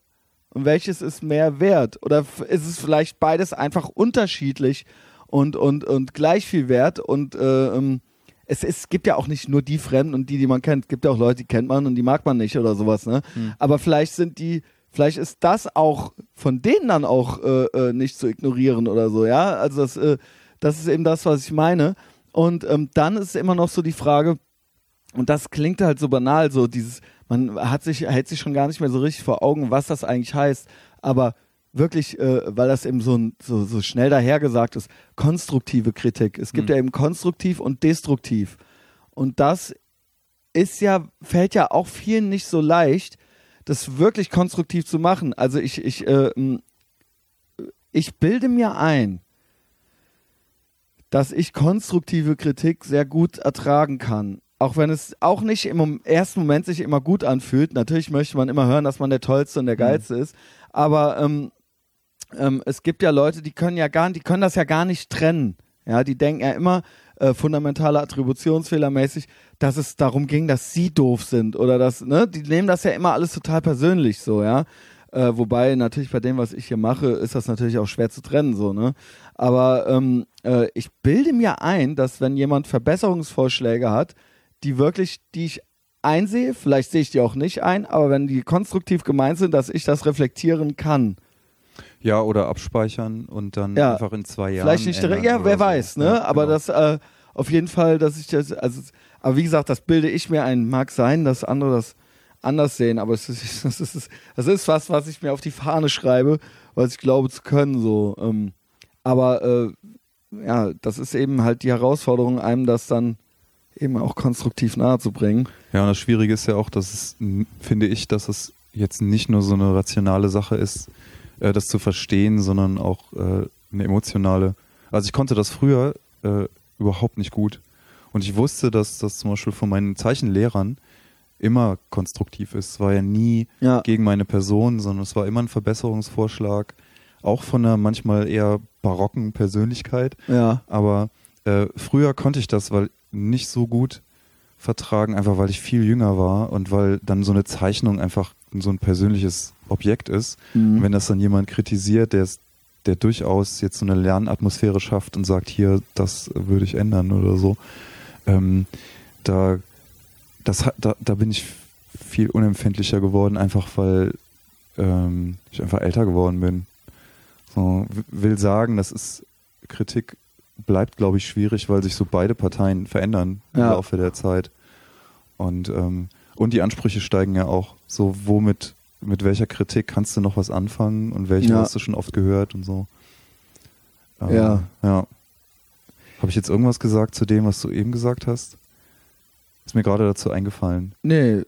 und welches ist mehr wert? Oder ist es vielleicht beides einfach unterschiedlich und, und, und gleich viel wert? Und äh, ähm, es, es gibt ja auch nicht nur die Fremden und die, die man kennt. Es gibt ja auch Leute, die kennt man und die mag man nicht oder sowas. Ne? Aber vielleicht sind die, vielleicht ist das auch von denen dann auch äh, äh, nicht zu ignorieren oder so. Ja, also das, äh, das ist eben das, was ich meine. Und ähm, dann ist immer noch so die Frage, und das klingt halt so banal, so dieses, man hat sich, hält sich schon gar nicht mehr so richtig vor Augen, was das eigentlich heißt. Aber wirklich, äh, weil das eben so, ein, so, so schnell dahergesagt ist, konstruktive Kritik. Es gibt Mhm. ja eben konstruktiv und destruktiv. Und das ist ja, fällt ja auch vielen nicht so leicht, das wirklich konstruktiv zu machen. Also ich, ich, äh, ich bilde mir ein, dass ich konstruktive Kritik sehr gut ertragen kann. Auch wenn es auch nicht im ersten Moment sich immer gut anfühlt. Natürlich möchte man immer hören, dass man der Tollste und der Geilste ist. Aber ähm, ähm, es gibt ja Leute, die können ja gar, die können das ja gar nicht trennen. Ja, die denken ja immer äh, fundamentale Attributionsfehlermäßig, dass es darum ging, dass sie doof sind oder dass, ne, die nehmen das ja immer alles total persönlich so, ja. Äh, wobei natürlich bei dem, was ich hier mache, ist das natürlich auch schwer zu trennen, so, ne? Aber ähm, äh, ich bilde mir ein, dass wenn jemand Verbesserungsvorschläge hat, die wirklich, die ich einsehe, vielleicht sehe ich die auch nicht ein, aber wenn die konstruktiv gemeint sind, dass ich das reflektieren kann. Ja, oder abspeichern und dann Ja. einfach in zwei Jahren. Vielleicht nicht direkt, ja, wer so. weiß, ne? Ja, aber genau. das äh, auf jeden Fall, dass ich das, also, aber wie gesagt, das bilde ich mir ein. Mag sein, dass andere das anders sehen, aber es ist, das ist, das ist was, was ich mir auf die Fahne schreibe, was ich glaube zu können, so. Ähm, aber äh, ja, das ist eben halt die Herausforderung, einem das dann eben auch konstruktiv nahezubringen. Ja, und das Schwierige ist ja auch, dass es, finde ich, dass es jetzt nicht nur so eine rationale Sache ist, äh, das zu verstehen, sondern auch äh, eine emotionale. Also ich konnte das früher äh, überhaupt nicht gut. Und ich wusste, dass das zum Beispiel von meinen Zeichenlehrern immer konstruktiv ist. Es war ja nie Ja. gegen meine Person, sondern es war immer ein Verbesserungsvorschlag, auch von einer manchmal eher barocken Persönlichkeit. Ja. Aber äh, früher konnte ich das weil nicht so gut vertragen, einfach weil ich viel jünger war und weil dann so eine Zeichnung einfach so ein persönliches Objekt ist. Mhm. Wenn das dann jemand kritisiert, der der durchaus jetzt so eine Lernatmosphäre schafft und sagt, hier, das würde ich ändern oder so. Ähm, da, das, da, da bin ich viel unempfindlicher geworden, einfach weil ähm, ich einfach älter geworden bin. So, will sagen, das ist Kritik bleibt, glaube ich, schwierig, weil sich so beide Parteien verändern im Ja. Laufe der Zeit. Und, ähm, und die Ansprüche steigen ja auch. So, womit, mit welcher Kritik kannst du noch was anfangen und welche Ja. hast du schon oft gehört und so. Ähm, Ja. Ja. Habe ich jetzt irgendwas gesagt zu dem, was du eben gesagt hast? Ist mir gerade dazu eingefallen. Nee,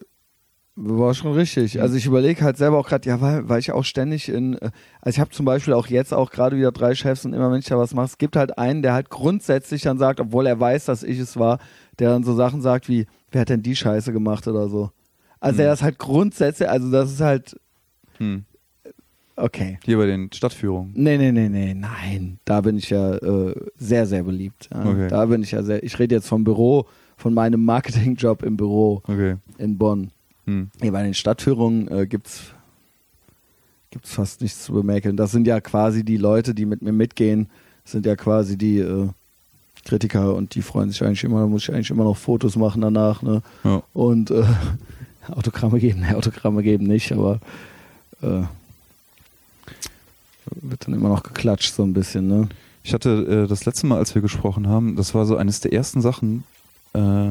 war schon richtig. Mhm. Also ich überlege halt selber auch gerade, ja, weil, weil ich auch ständig in, äh, also ich habe zum Beispiel auch jetzt auch gerade wieder drei Chefs und immer wenn ich da was mache, es gibt halt einen, der halt grundsätzlich dann sagt, obwohl er weiß, dass ich es war, der dann so Sachen sagt wie, wer hat denn die Scheiße gemacht oder so. Also Mhm. der das halt grundsätzlich, also das ist halt, Hm. okay. Hier bei den Stadtführungen. Nee, nee, nee, nee, nein. Da bin ich ja äh, sehr, sehr beliebt. Ja. Okay. Da bin ich ja sehr, ich rede jetzt vom Büro, von meinem Marketingjob im Büro Okay. in Bonn. Hm. Nee, bei den Stadtführungen äh, gibt's gibt's fast nichts zu bemäkeln. Das sind ja quasi die Leute, die mit mir mitgehen, sind ja quasi die äh, Kritiker und die freuen sich eigentlich immer, da muss ich eigentlich immer noch Fotos machen danach, ne? Ja. Und äh, Autogramme geben, ne, Autogramme geben nicht, aber äh, wird dann immer noch geklatscht so ein bisschen, ne? Ich hatte äh, das letzte Mal, als wir gesprochen haben, das war so eines der ersten Sachen, äh,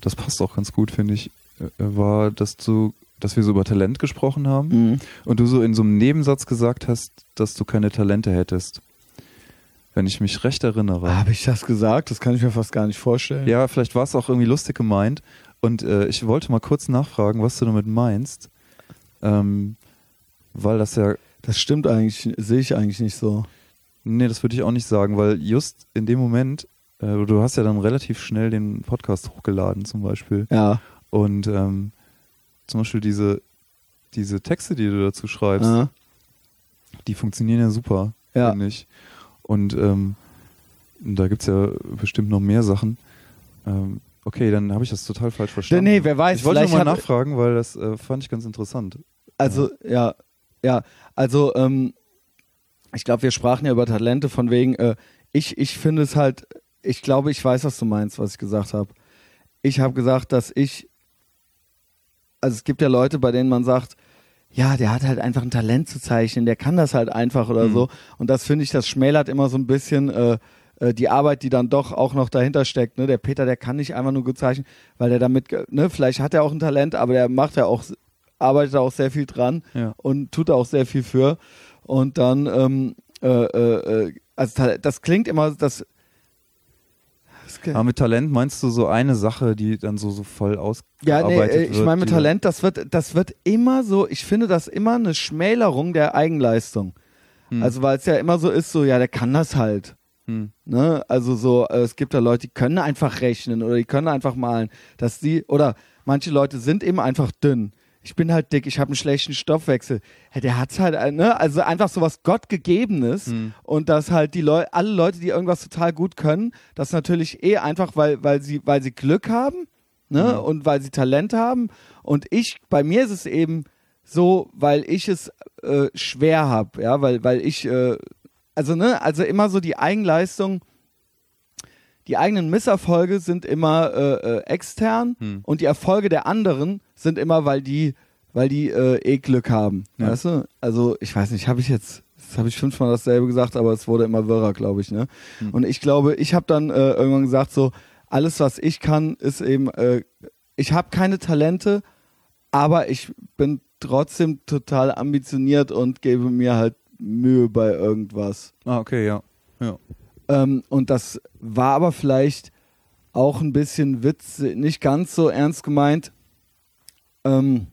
das passt auch ganz gut, finde ich, äh, war, dass du, dass wir so über Talent gesprochen haben Mhm. und du so in so einem Nebensatz gesagt hast, dass du keine Talente hättest. Wenn ich mich recht erinnere. Habe ich das gesagt? Das kann ich mir fast gar nicht vorstellen. Ja, vielleicht war es auch irgendwie lustig gemeint. Und äh, ich wollte mal kurz nachfragen, was du damit meinst. Ähm, weil das ja Das stimmt eigentlich, sehe ich eigentlich nicht so. Nee, das würde ich auch nicht sagen, weil just in dem Moment, äh, du hast ja dann relativ schnell den Podcast hochgeladen zum Beispiel. Ja. Und ähm, zum Beispiel diese, diese Texte, die du dazu schreibst, Aha. die funktionieren ja super, Ja. finde ich. Und ähm, da gibt es ja bestimmt noch mehr Sachen. Ähm, okay, dann habe ich das total falsch verstanden. Nee, wer weiß, ich wollte vielleicht nur mal hat- nachfragen, weil das äh, fand ich ganz interessant. Also, ja, ja, also, ähm, ich glaube, wir sprachen ja über Talente von wegen, äh, ich, ich finde es halt, ich glaube, ich weiß, was du meinst, was ich gesagt habe. Ich habe gesagt, dass ich, also es gibt ja Leute, bei denen man sagt, ja, der hat halt einfach ein Talent zu zeichnen, der kann das halt einfach oder Mhm. so. Und das finde ich, das schmälert immer so ein bisschen äh, äh, die Arbeit, die dann doch auch noch dahinter steckt. Ne? Der Peter, der kann nicht einfach nur gut zeichnen, weil der damit, ne, vielleicht hat er auch ein Talent, aber der macht ja auch, arbeitet auch sehr viel dran Ja. und tut da auch sehr viel für. Und dann, ähm, äh, äh, äh, also das klingt immer, das, das Aber mit Talent meinst du so eine Sache, die dann so, so voll ja, ausgearbeitet nee, wird? äh, ich meine mit Talent, das wird, das wird immer so, ich finde das immer eine Schmälerung der Eigenleistung. Hm. Also weil es ja immer so ist, so, ja, der kann das halt. Hm. Ne? Also so, äh, es gibt ja Leute, die können einfach rechnen oder die können einfach malen, dass die, oder manche Leute sind eben einfach dünn. Ich bin halt dick, ich habe einen schlechten Stoffwechsel. Ja, der hat's halt, äh, ne? Also einfach so was Gottgegebenes Hm. und dass halt die Leute, alle Leute, die irgendwas total gut können, das natürlich eh einfach, weil, weil sie, weil sie Glück haben, ne? Mhm. Und weil sie Talent haben. Und ich, bei mir ist es eben so, weil ich es äh, schwer habe, ja, weil, weil ich, äh, also ne, also immer so die Eigenleistung, die eigenen Misserfolge sind immer äh, äh, extern Hm. und die Erfolge der anderen sind immer, weil die, weil die äh, eh Glück haben, Ja. weißt du? Also ich weiß nicht, habe ich jetzt, das habe ich fünfmal dasselbe gesagt, aber es wurde immer wirrer, glaube ich, ne? Hm. Und ich glaube, ich habe dann äh, irgendwann gesagt so, alles was ich kann, ist eben, äh, ich habe keine Talente, aber ich bin trotzdem total ambitioniert und gebe mir halt Mühe bei irgendwas. Ah, okay, ja. ja. Ähm, und das war aber vielleicht auch ein bisschen Witz, nicht ganz so ernst gemeint, ähm,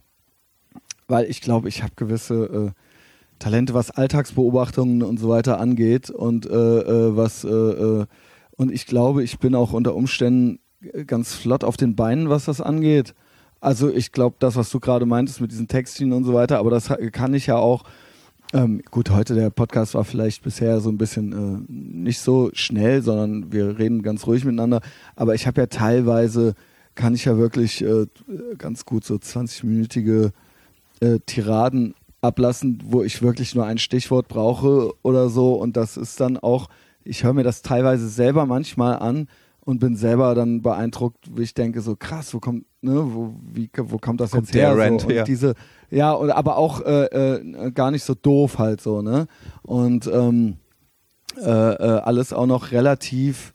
weil ich glaube, ich habe gewisse äh, Talente, was Alltagsbeobachtungen und so weiter angeht und äh, äh, was äh, äh, und ich glaube, ich bin auch unter Umständen ganz flott auf den Beinen, was das angeht. Also ich glaube, das, was du gerade meintest mit diesen Textchen und so weiter, aber das kann ich ja auch. Ähm, gut, heute der Podcast war vielleicht bisher so ein bisschen äh, nicht so schnell, sondern wir reden ganz ruhig miteinander. Aber ich habe ja teilweise, kann ich ja wirklich äh, ganz gut so 20-minütige äh, Tiraden ablassen, wo ich wirklich nur ein Stichwort brauche oder so. Und das ist dann auch, ich höre mir das teilweise selber manchmal an und bin selber dann beeindruckt, wie ich denke, so krass, wo kommt, ne, wo, wie, wo kommt das Kommt jetzt her? der Rant so. Und her? diese, ja, und aber auch äh, äh, gar nicht so doof halt so, ne? Und ähm, äh, äh, alles auch noch relativ,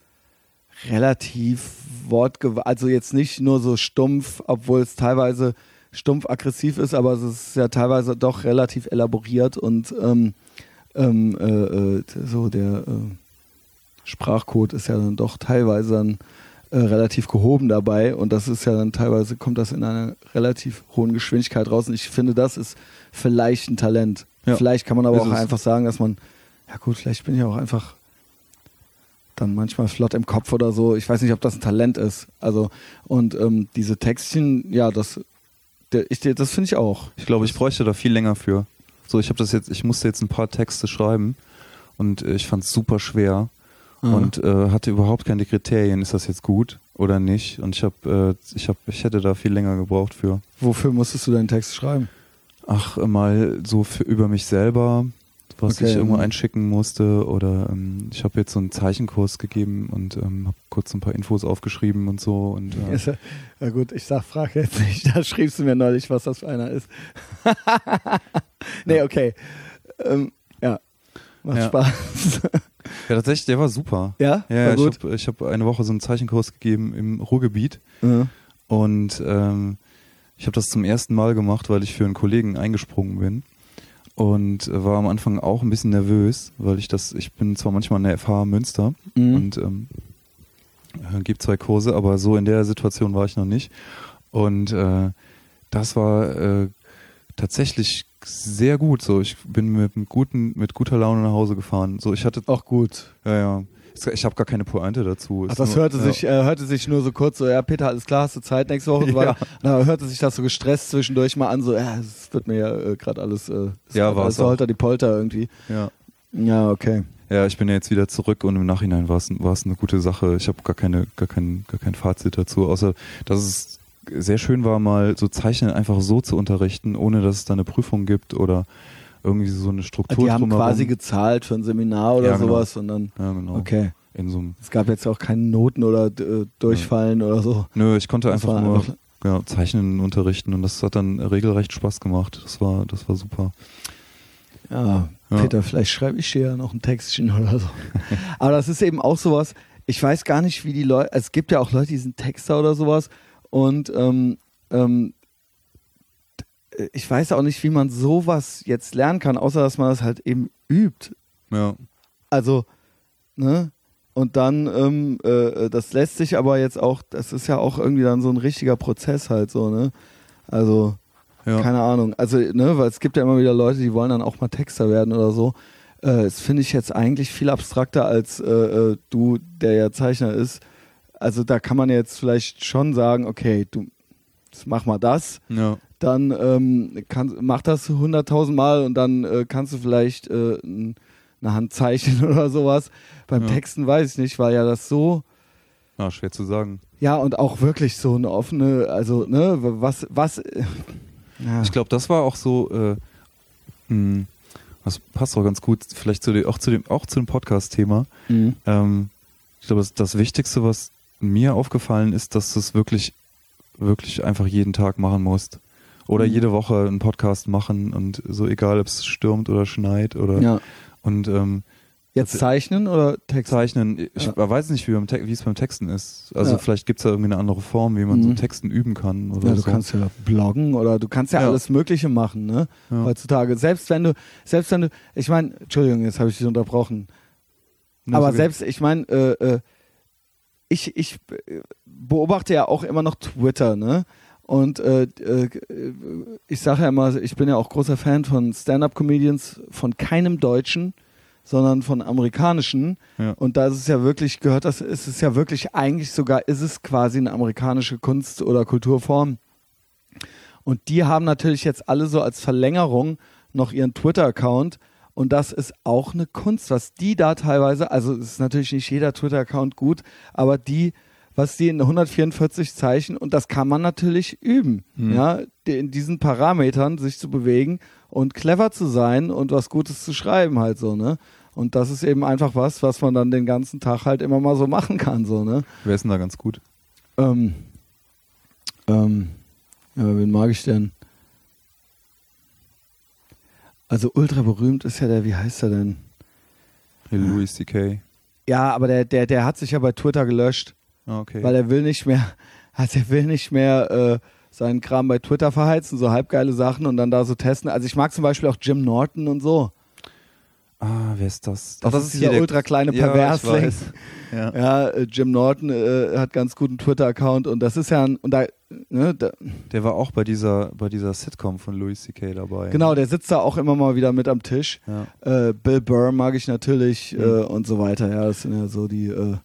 relativ wortgewandt, also jetzt nicht nur so stumpf, obwohl es teilweise stumpf aggressiv ist, aber es ist ja teilweise doch relativ elaboriert und ähm, ähm, äh, äh, so der Sprachcode ist ja dann doch teilweise dann äh, relativ gehoben dabei und das ist ja dann teilweise kommt das in einer relativ hohen Geschwindigkeit raus und ich finde, das ist vielleicht ein Talent. Ja, vielleicht kann man aber ist auch es. einfach sagen, dass man, ja gut, vielleicht bin ich auch einfach dann manchmal flott im Kopf oder so. Ich weiß nicht, ob das ein Talent ist. Also und ähm, diese Textchen, ja, das, der, ich, das finde ich auch. Ich glaube, ich bräuchte da viel länger für. So, ich habe das jetzt, ich musste jetzt ein paar Texte schreiben und äh, ich fand es super schwer Mhm. und äh, hatte überhaupt keine Kriterien, ist das jetzt gut oder nicht? Und ich habe, äh, ich habe, ich hätte da viel länger gebraucht für. Wofür musstest du deinen Text schreiben? Ach, äh, mal so für über mich selber, was Okay, ich irgendwo mhm. einschicken musste oder ähm, ich habe jetzt so einen Zeichenkurs gegeben und ähm, habe kurz ein paar Infos aufgeschrieben und so und äh, ja gut, ich sag, frag jetzt nicht. Da schriebst du mir neulich, was das für einer ist. nee, okay. Ähm, ja, macht Ja. Spaß. ja tatsächlich, der war super. ja, Ja, war ich gut. habe ich hab eine Woche so einen Zeichenkurs gegeben im Ruhrgebiet Ja. und ähm, ich habe das zum ersten Mal gemacht, weil ich für einen Kollegen eingesprungen bin und äh, war am Anfang auch ein bisschen nervös, weil ich das, ich bin zwar manchmal in der FH Münster Mhm. und ähm, äh, gibt zwei Kurse, aber so in der Situation war ich noch nicht und äh, das war äh, tatsächlich sehr gut. So, ich bin mit, guten, mit guter Laune nach Hause gefahren. So, ich hatte Auch gut. ja, ja. Ich habe gar keine Pointe dazu. Ach, das nur- hörte ja. sich, äh, hörte sich nur so kurz so, ja, Peter, alles klar, hast du Zeit nächste Woche? Und so Ja. dann hörte sich das so gestresst zwischendurch mal an, so, ja, es wird mir ja äh, gerade alles, äh, es Ja, alles so auch. holter die Polter irgendwie. Ja. Ja, okay. ja, ich bin ja jetzt wieder zurück und im Nachhinein war es war es eine gute Sache. Ich habe gar keine gar kein gar kein Fazit dazu, außer dass es sehr schön war, mal so Zeichnen einfach so zu unterrichten, ohne dass es da eine Prüfung gibt oder irgendwie so eine Struktur Die haben drumherum. quasi gezahlt für ein Seminar oder Ja, genau. sowas und dann, ja, genau. okay. In so Es gab jetzt auch keine Noten oder äh, Durchfallen oder so. nö, ich konnte Das einfach nur einfach- ja, Zeichnen unterrichten und das hat dann regelrecht Spaß gemacht. Das war das war super. Ja, Ja. Peter, vielleicht schreibe ich dir ja noch ein Textchen oder so. Aber das ist eben auch sowas, ich weiß gar nicht, wie die Leute, es gibt ja auch Leute, die sind Texter oder sowas und ähm, ähm, ich weiß auch nicht, wie man sowas jetzt lernen kann, außer dass man das halt eben übt. Ja. Also, ne? Und dann, ähm, äh, das lässt sich aber jetzt auch, das ist ja auch irgendwie dann so ein richtiger Prozess halt so, ne? Also, Ja. keine Ahnung. Also, ne, weil es gibt ja immer wieder Leute, die wollen dann auch mal Texter werden oder so. Äh, das finde ich jetzt eigentlich viel abstrakter als äh, äh, du, der ja Zeichner ist. Also da kann man jetzt vielleicht schon sagen, okay, du mach mal das, ja. dann ähm, kann, mach das hunderttausend Mal und dann äh, kannst du vielleicht äh, eine Hand zeichnen oder sowas. Beim Ja. Texten weiß ich nicht, weil ja das so Ah, schwer zu sagen. ja, und auch wirklich so eine offene, also, ne, was, was, ja. Ich glaube, das war auch so, äh, mh, das passt auch ganz gut, vielleicht zu dem, auch zu dem, auch zu dem Podcast-Thema. Mhm. Ähm, ich glaube, das, das Wichtigste, was mir aufgefallen ist, dass du es wirklich, wirklich einfach jeden Tag machen musst. Oder Mhm. jede Woche einen Podcast machen und so egal, ob es stürmt oder schneit oder ja. und ähm, Jetzt zeichnen oder Text? zeichnen. Ich Ja. weiß nicht, wie es beim Texten ist. Also Ja. vielleicht gibt es da irgendwie eine andere Form, wie man so Mhm. Texten üben kann oder Ja, du so. kannst ja bloggen oder du kannst ja, Ja. alles Mögliche machen, ne? Heutzutage. Selbst wenn du, selbst wenn du, ich meine, Entschuldigung, jetzt habe ich dich unterbrochen. Na, Aber okay. selbst, ich meine, äh, äh, ich, ich beobachte ja auch immer noch Twitter, ne? Und äh, äh, ich sage ja immer, ich bin ja auch großer Fan von Stand-up-Comedians, von keinem Deutschen, sondern von amerikanischen. Ja. Und da ist es ja wirklich, gehört das, ist es ja wirklich, eigentlich sogar ist es quasi eine amerikanische Kunst- oder Kulturform. Und die haben natürlich jetzt alle so als Verlängerung noch ihren Twitter-Account. Und das ist auch eine Kunst, was die da teilweise, also es ist natürlich nicht jeder Twitter-Account gut, aber die, was die in 144 Zeichen, und das kann man natürlich üben, Mhm. ja, in diesen Parametern sich zu bewegen und clever zu sein und was Gutes zu schreiben halt so, ne? Und das ist eben einfach was, was man dann den ganzen Tag halt immer mal so machen kann, so, ne? Wer ist denn da ganz gut? Ähm, ähm, ja, wen mag ich denn? Also ultra berühmt ist ja der, wie heißt er denn? Hier Louis C.K. Ja, aber der, der, der hat sich ja bei Twitter gelöscht, Ah, okay. weil er will nicht mehr, also er will nicht mehr äh, seinen Kram bei Twitter verheizen, so halbgeile Sachen und dann da so testen. Also ich mag zum Beispiel auch Jim Norton und so. ah, wer ist das? Das, Ach, ist dieser ultra kleine Ja, Perversling. weiß. Ja. Ja, äh, Jim Norton äh, hat ganz guten Twitter-Account und das ist ja ein, und da, ne, da, Der war auch bei dieser, bei dieser Sitcom von Louis C.K. dabei. genau, der sitzt da auch immer mal wieder mit am Tisch. Ja. Äh, Bill Burr mag ich natürlich Mhm. äh, und so weiter. Ja, das sind ja so die. Äh,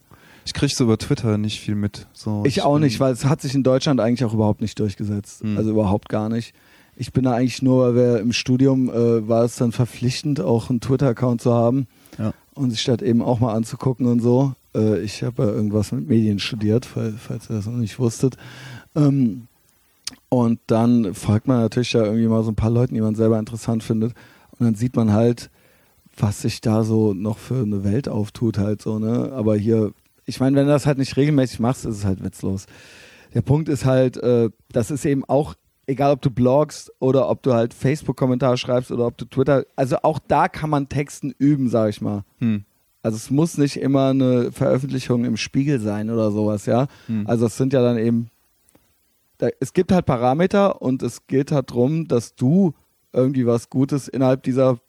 Ich krieg so über Twitter nicht viel mit. So, ich auch bin- nicht, weil es hat sich in Deutschland eigentlich auch überhaupt nicht durchgesetzt. Mhm. Also überhaupt gar nicht. Ich bin da eigentlich nur, weil wir im Studium äh, war es dann verpflichtend, auch einen Twitter-Account zu haben Ja. und sich das eben auch mal anzugucken und so. Äh, ich habe ja irgendwas mit Medien studiert, fall- falls ihr das noch nicht wusstet. Ähm, und dann folgt man natürlich da irgendwie mal so ein paar Leuten, die man selber interessant findet. Und dann sieht man halt, was sich da so noch für eine Welt auftut, halt so, ne? Aber hier, ich meine, wenn du das halt nicht regelmäßig machst, ist es halt witzlos. Der Punkt ist halt, äh, das ist eben auch, egal ob du blogst oder ob du halt Facebook-Kommentare schreibst oder ob du Twitter, also auch da kann man Texten üben, sag ich mal. Hm. Also es muss nicht immer eine Veröffentlichung im Spiegel sein oder sowas, ja. Hm. Also es sind ja dann eben, da, es gibt halt Parameter und es geht halt darum, dass du irgendwie was Gutes innerhalb dieser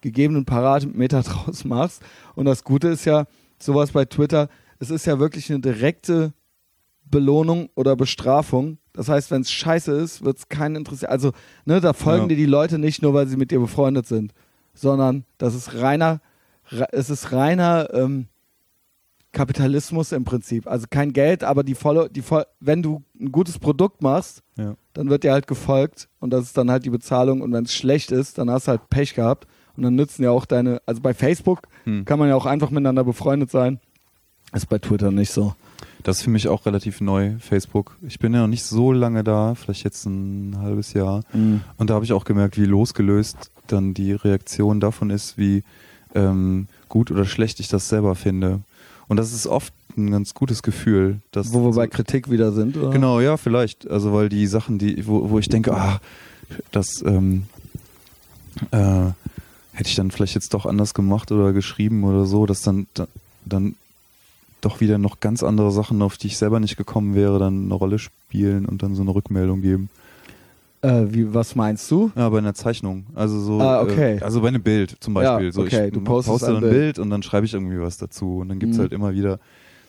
gegebenen Parameter draus machst. Und das Gute ist ja, sowas bei Twitter, es ist ja wirklich eine direkte Belohnung oder Bestrafung. Das heißt, wenn es scheiße ist, wird es keinen interessieren. Also, ne, da folgen Ja. dir die Leute nicht nur, weil sie mit dir befreundet sind, sondern das ist reiner, re- es ist reiner ähm, Kapitalismus im Prinzip. Also kein Geld, aber die volle, die voll, wenn du ein gutes Produkt machst, Ja. dann wird dir halt gefolgt und das ist dann halt die Bezahlung und wenn es schlecht ist, dann hast du halt Pech gehabt und dann nützen ja auch deine, also bei Facebook Hm. kann man ja auch einfach miteinander befreundet sein. Ist bei Twitter nicht so. Das ist für mich auch relativ neu, Facebook. Ich bin ja noch nicht so lange da, vielleicht jetzt ein halbes Jahr. Und da habe ich auch gemerkt, wie losgelöst dann die Reaktion davon ist, wie ähm, gut oder schlecht ich das selber finde. Und das ist oft ein ganz gutes Gefühl. Dass Wo wir bei Kritik wieder sind, oder? Genau, ja, vielleicht. Also weil die Sachen, die, wo, wo ich denke, ah, das ähm, äh, hätte ich dann vielleicht jetzt doch anders gemacht oder geschrieben oder so, dass dann, da- dann doch wieder noch ganz andere Sachen, auf die ich selber nicht gekommen wäre, dann eine Rolle spielen und dann so eine Rückmeldung geben. Äh, wie, was meinst du? Ja, bei einer Zeichnung. Also so, Ah, okay. äh, also bei einem Bild zum Ja, Beispiel. so, okay, ich du postest poste ein Bild. Bild. und dann schreibe ich irgendwie was dazu. Und dann gibt's Mhm. halt immer wieder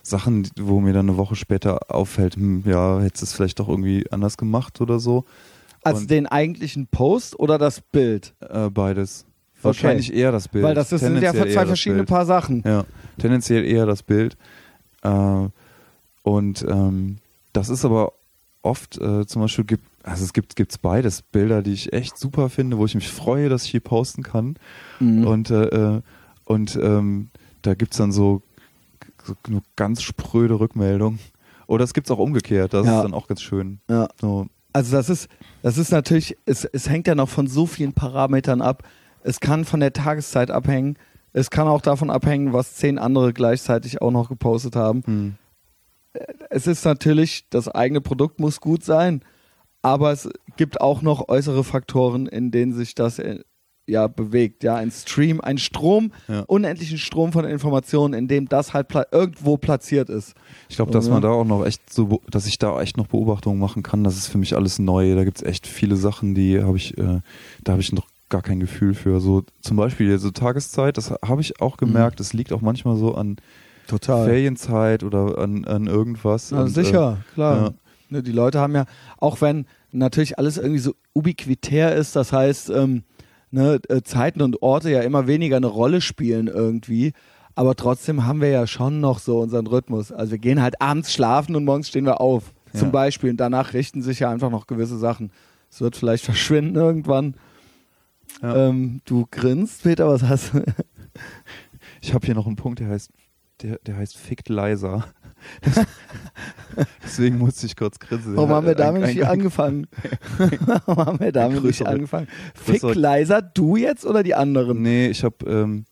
Sachen, wo mir dann eine Woche später auffällt, hm, ja, hättest du es vielleicht doch irgendwie anders gemacht oder so. Also Und- den eigentlichen Post oder das Bild? Äh, beides. Wahrscheinlich eher das Bild. Weil das ist, sind ja zwei verschiedene Bild. Paar Sachen. Ja, tendenziell eher das Bild. Äh, und ähm, das ist aber oft äh, zum Beispiel gibt, also es gibt gibt's beides Bilder, die ich echt super finde, wo ich mich freue, dass ich die posten kann. Mhm. Und äh, äh, und ähm, da gibt's dann so, so nur ganz spröde Rückmeldungen. Oder es gibt's auch umgekehrt, das Ja. ist dann auch ganz schön. Ja. So, Also das ist, das ist natürlich, es, es hängt ja noch von so vielen Parametern ab. Es kann von der Tageszeit abhängen. Es kann auch davon abhängen, was zehn andere gleichzeitig auch noch gepostet haben. hm. Es ist natürlich, das eigene Produkt muss gut sein, aber es gibt auch noch äußere Faktoren, in denen sich das äh, ja bewegt. Ja, ein Stream, ein Strom, Ja. unendlichen Strom von Informationen, in dem das halt pla irgendwo platziert ist. Ich glaube, dass man da auch noch echt so, dass ich da echt noch Beobachtungen machen kann. Das ist für mich alles neu. Da gibt's echt viele Sachen, die habe ich, äh, da habe ich noch gar kein Gefühl für. So zum Beispiel so Tageszeit, das habe ich auch gemerkt. Das liegt auch manchmal so an Total. Ferienzeit oder an, an irgendwas. Na, Und, sicher, klar. ja. Ne, die Leute haben ja, auch wenn natürlich alles irgendwie so ubiquitär ist, das heißt, ähm, ne, äh, Zeiten und Orte ja immer weniger eine Rolle spielen irgendwie, aber trotzdem haben wir ja schon noch so unseren Rhythmus. Also wir gehen halt abends schlafen und morgens stehen wir auf, zum Ja. Beispiel. Und danach richten sich ja einfach noch gewisse Sachen. Es wird vielleicht verschwinden irgendwann. Ja. Ähm, du grinst, Peter, was hast du? Ich habe hier noch einen Punkt, der heißt, der, der heißt Fickt leiser. Deswegen musste ich kurz grinsen. Warum haben wir damit ein- nicht angefangen? Warum haben wir damit nicht größere- angefangen? Fick leiser, du jetzt oder die anderen? Nee, ich habe, ähm,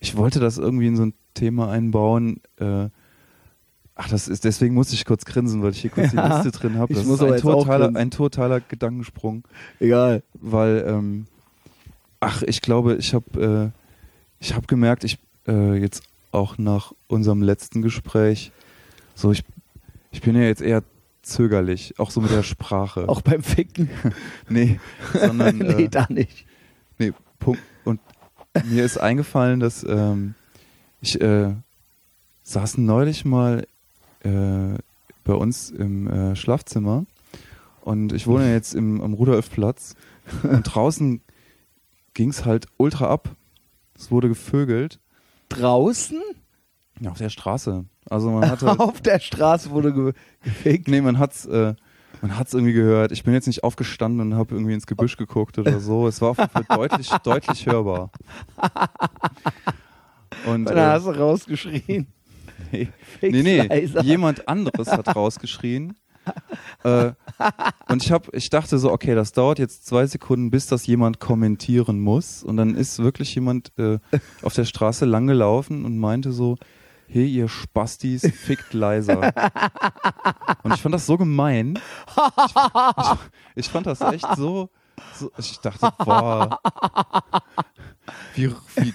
ich wollte das irgendwie in so ein Thema einbauen. Äh, ach, das ist, deswegen musste ich kurz grinsen, weil ich hier kurz Ja, die Liste drin habe. ich Das muss ist ein totaler, ein totaler Gedankensprung, Egal. weil, ähm, ach, ich glaube, ich habe, äh, ich habe gemerkt, ich äh, jetzt auch nach unserem letzten Gespräch, so ich, ich bin ja jetzt eher zögerlich, auch so mit der Sprache. Auch beim Ficken? nee, sondern nee, äh, da nicht. Nee, Punkt. Und mir ist eingefallen, dass ähm, ich äh, saß neulich mal äh, bei uns im äh, Schlafzimmer und ich wohne jetzt im, am Rudolfplatz und draußen ging es halt ultra ab. Es wurde gevögelt. Draußen? Ja, auf der Straße. Also man hatte. Auf der Straße wurde ge gefickt. nee, man hat's, äh, man hat's irgendwie gehört. Ich bin jetzt nicht aufgestanden und habe irgendwie ins Gebüsch geguckt oder so. Es war auf jeden Fall deutlich, deutlich hörbar. Und, Und äh, hast du rausgeschrien. Nee, nee, nee. jemand anderes hat rausgeschrien. Äh, und ich, hab, ich dachte so, okay, das dauert jetzt zwei Sekunden, bis das jemand kommentieren muss. Und dann ist wirklich jemand äh, auf der Straße langgelaufen und meinte so, hey, ihr Spastis, fickt leiser. und ich fand das so gemein. Ich, ich, ich fand das echt so, so ich dachte, boah, wie, wie,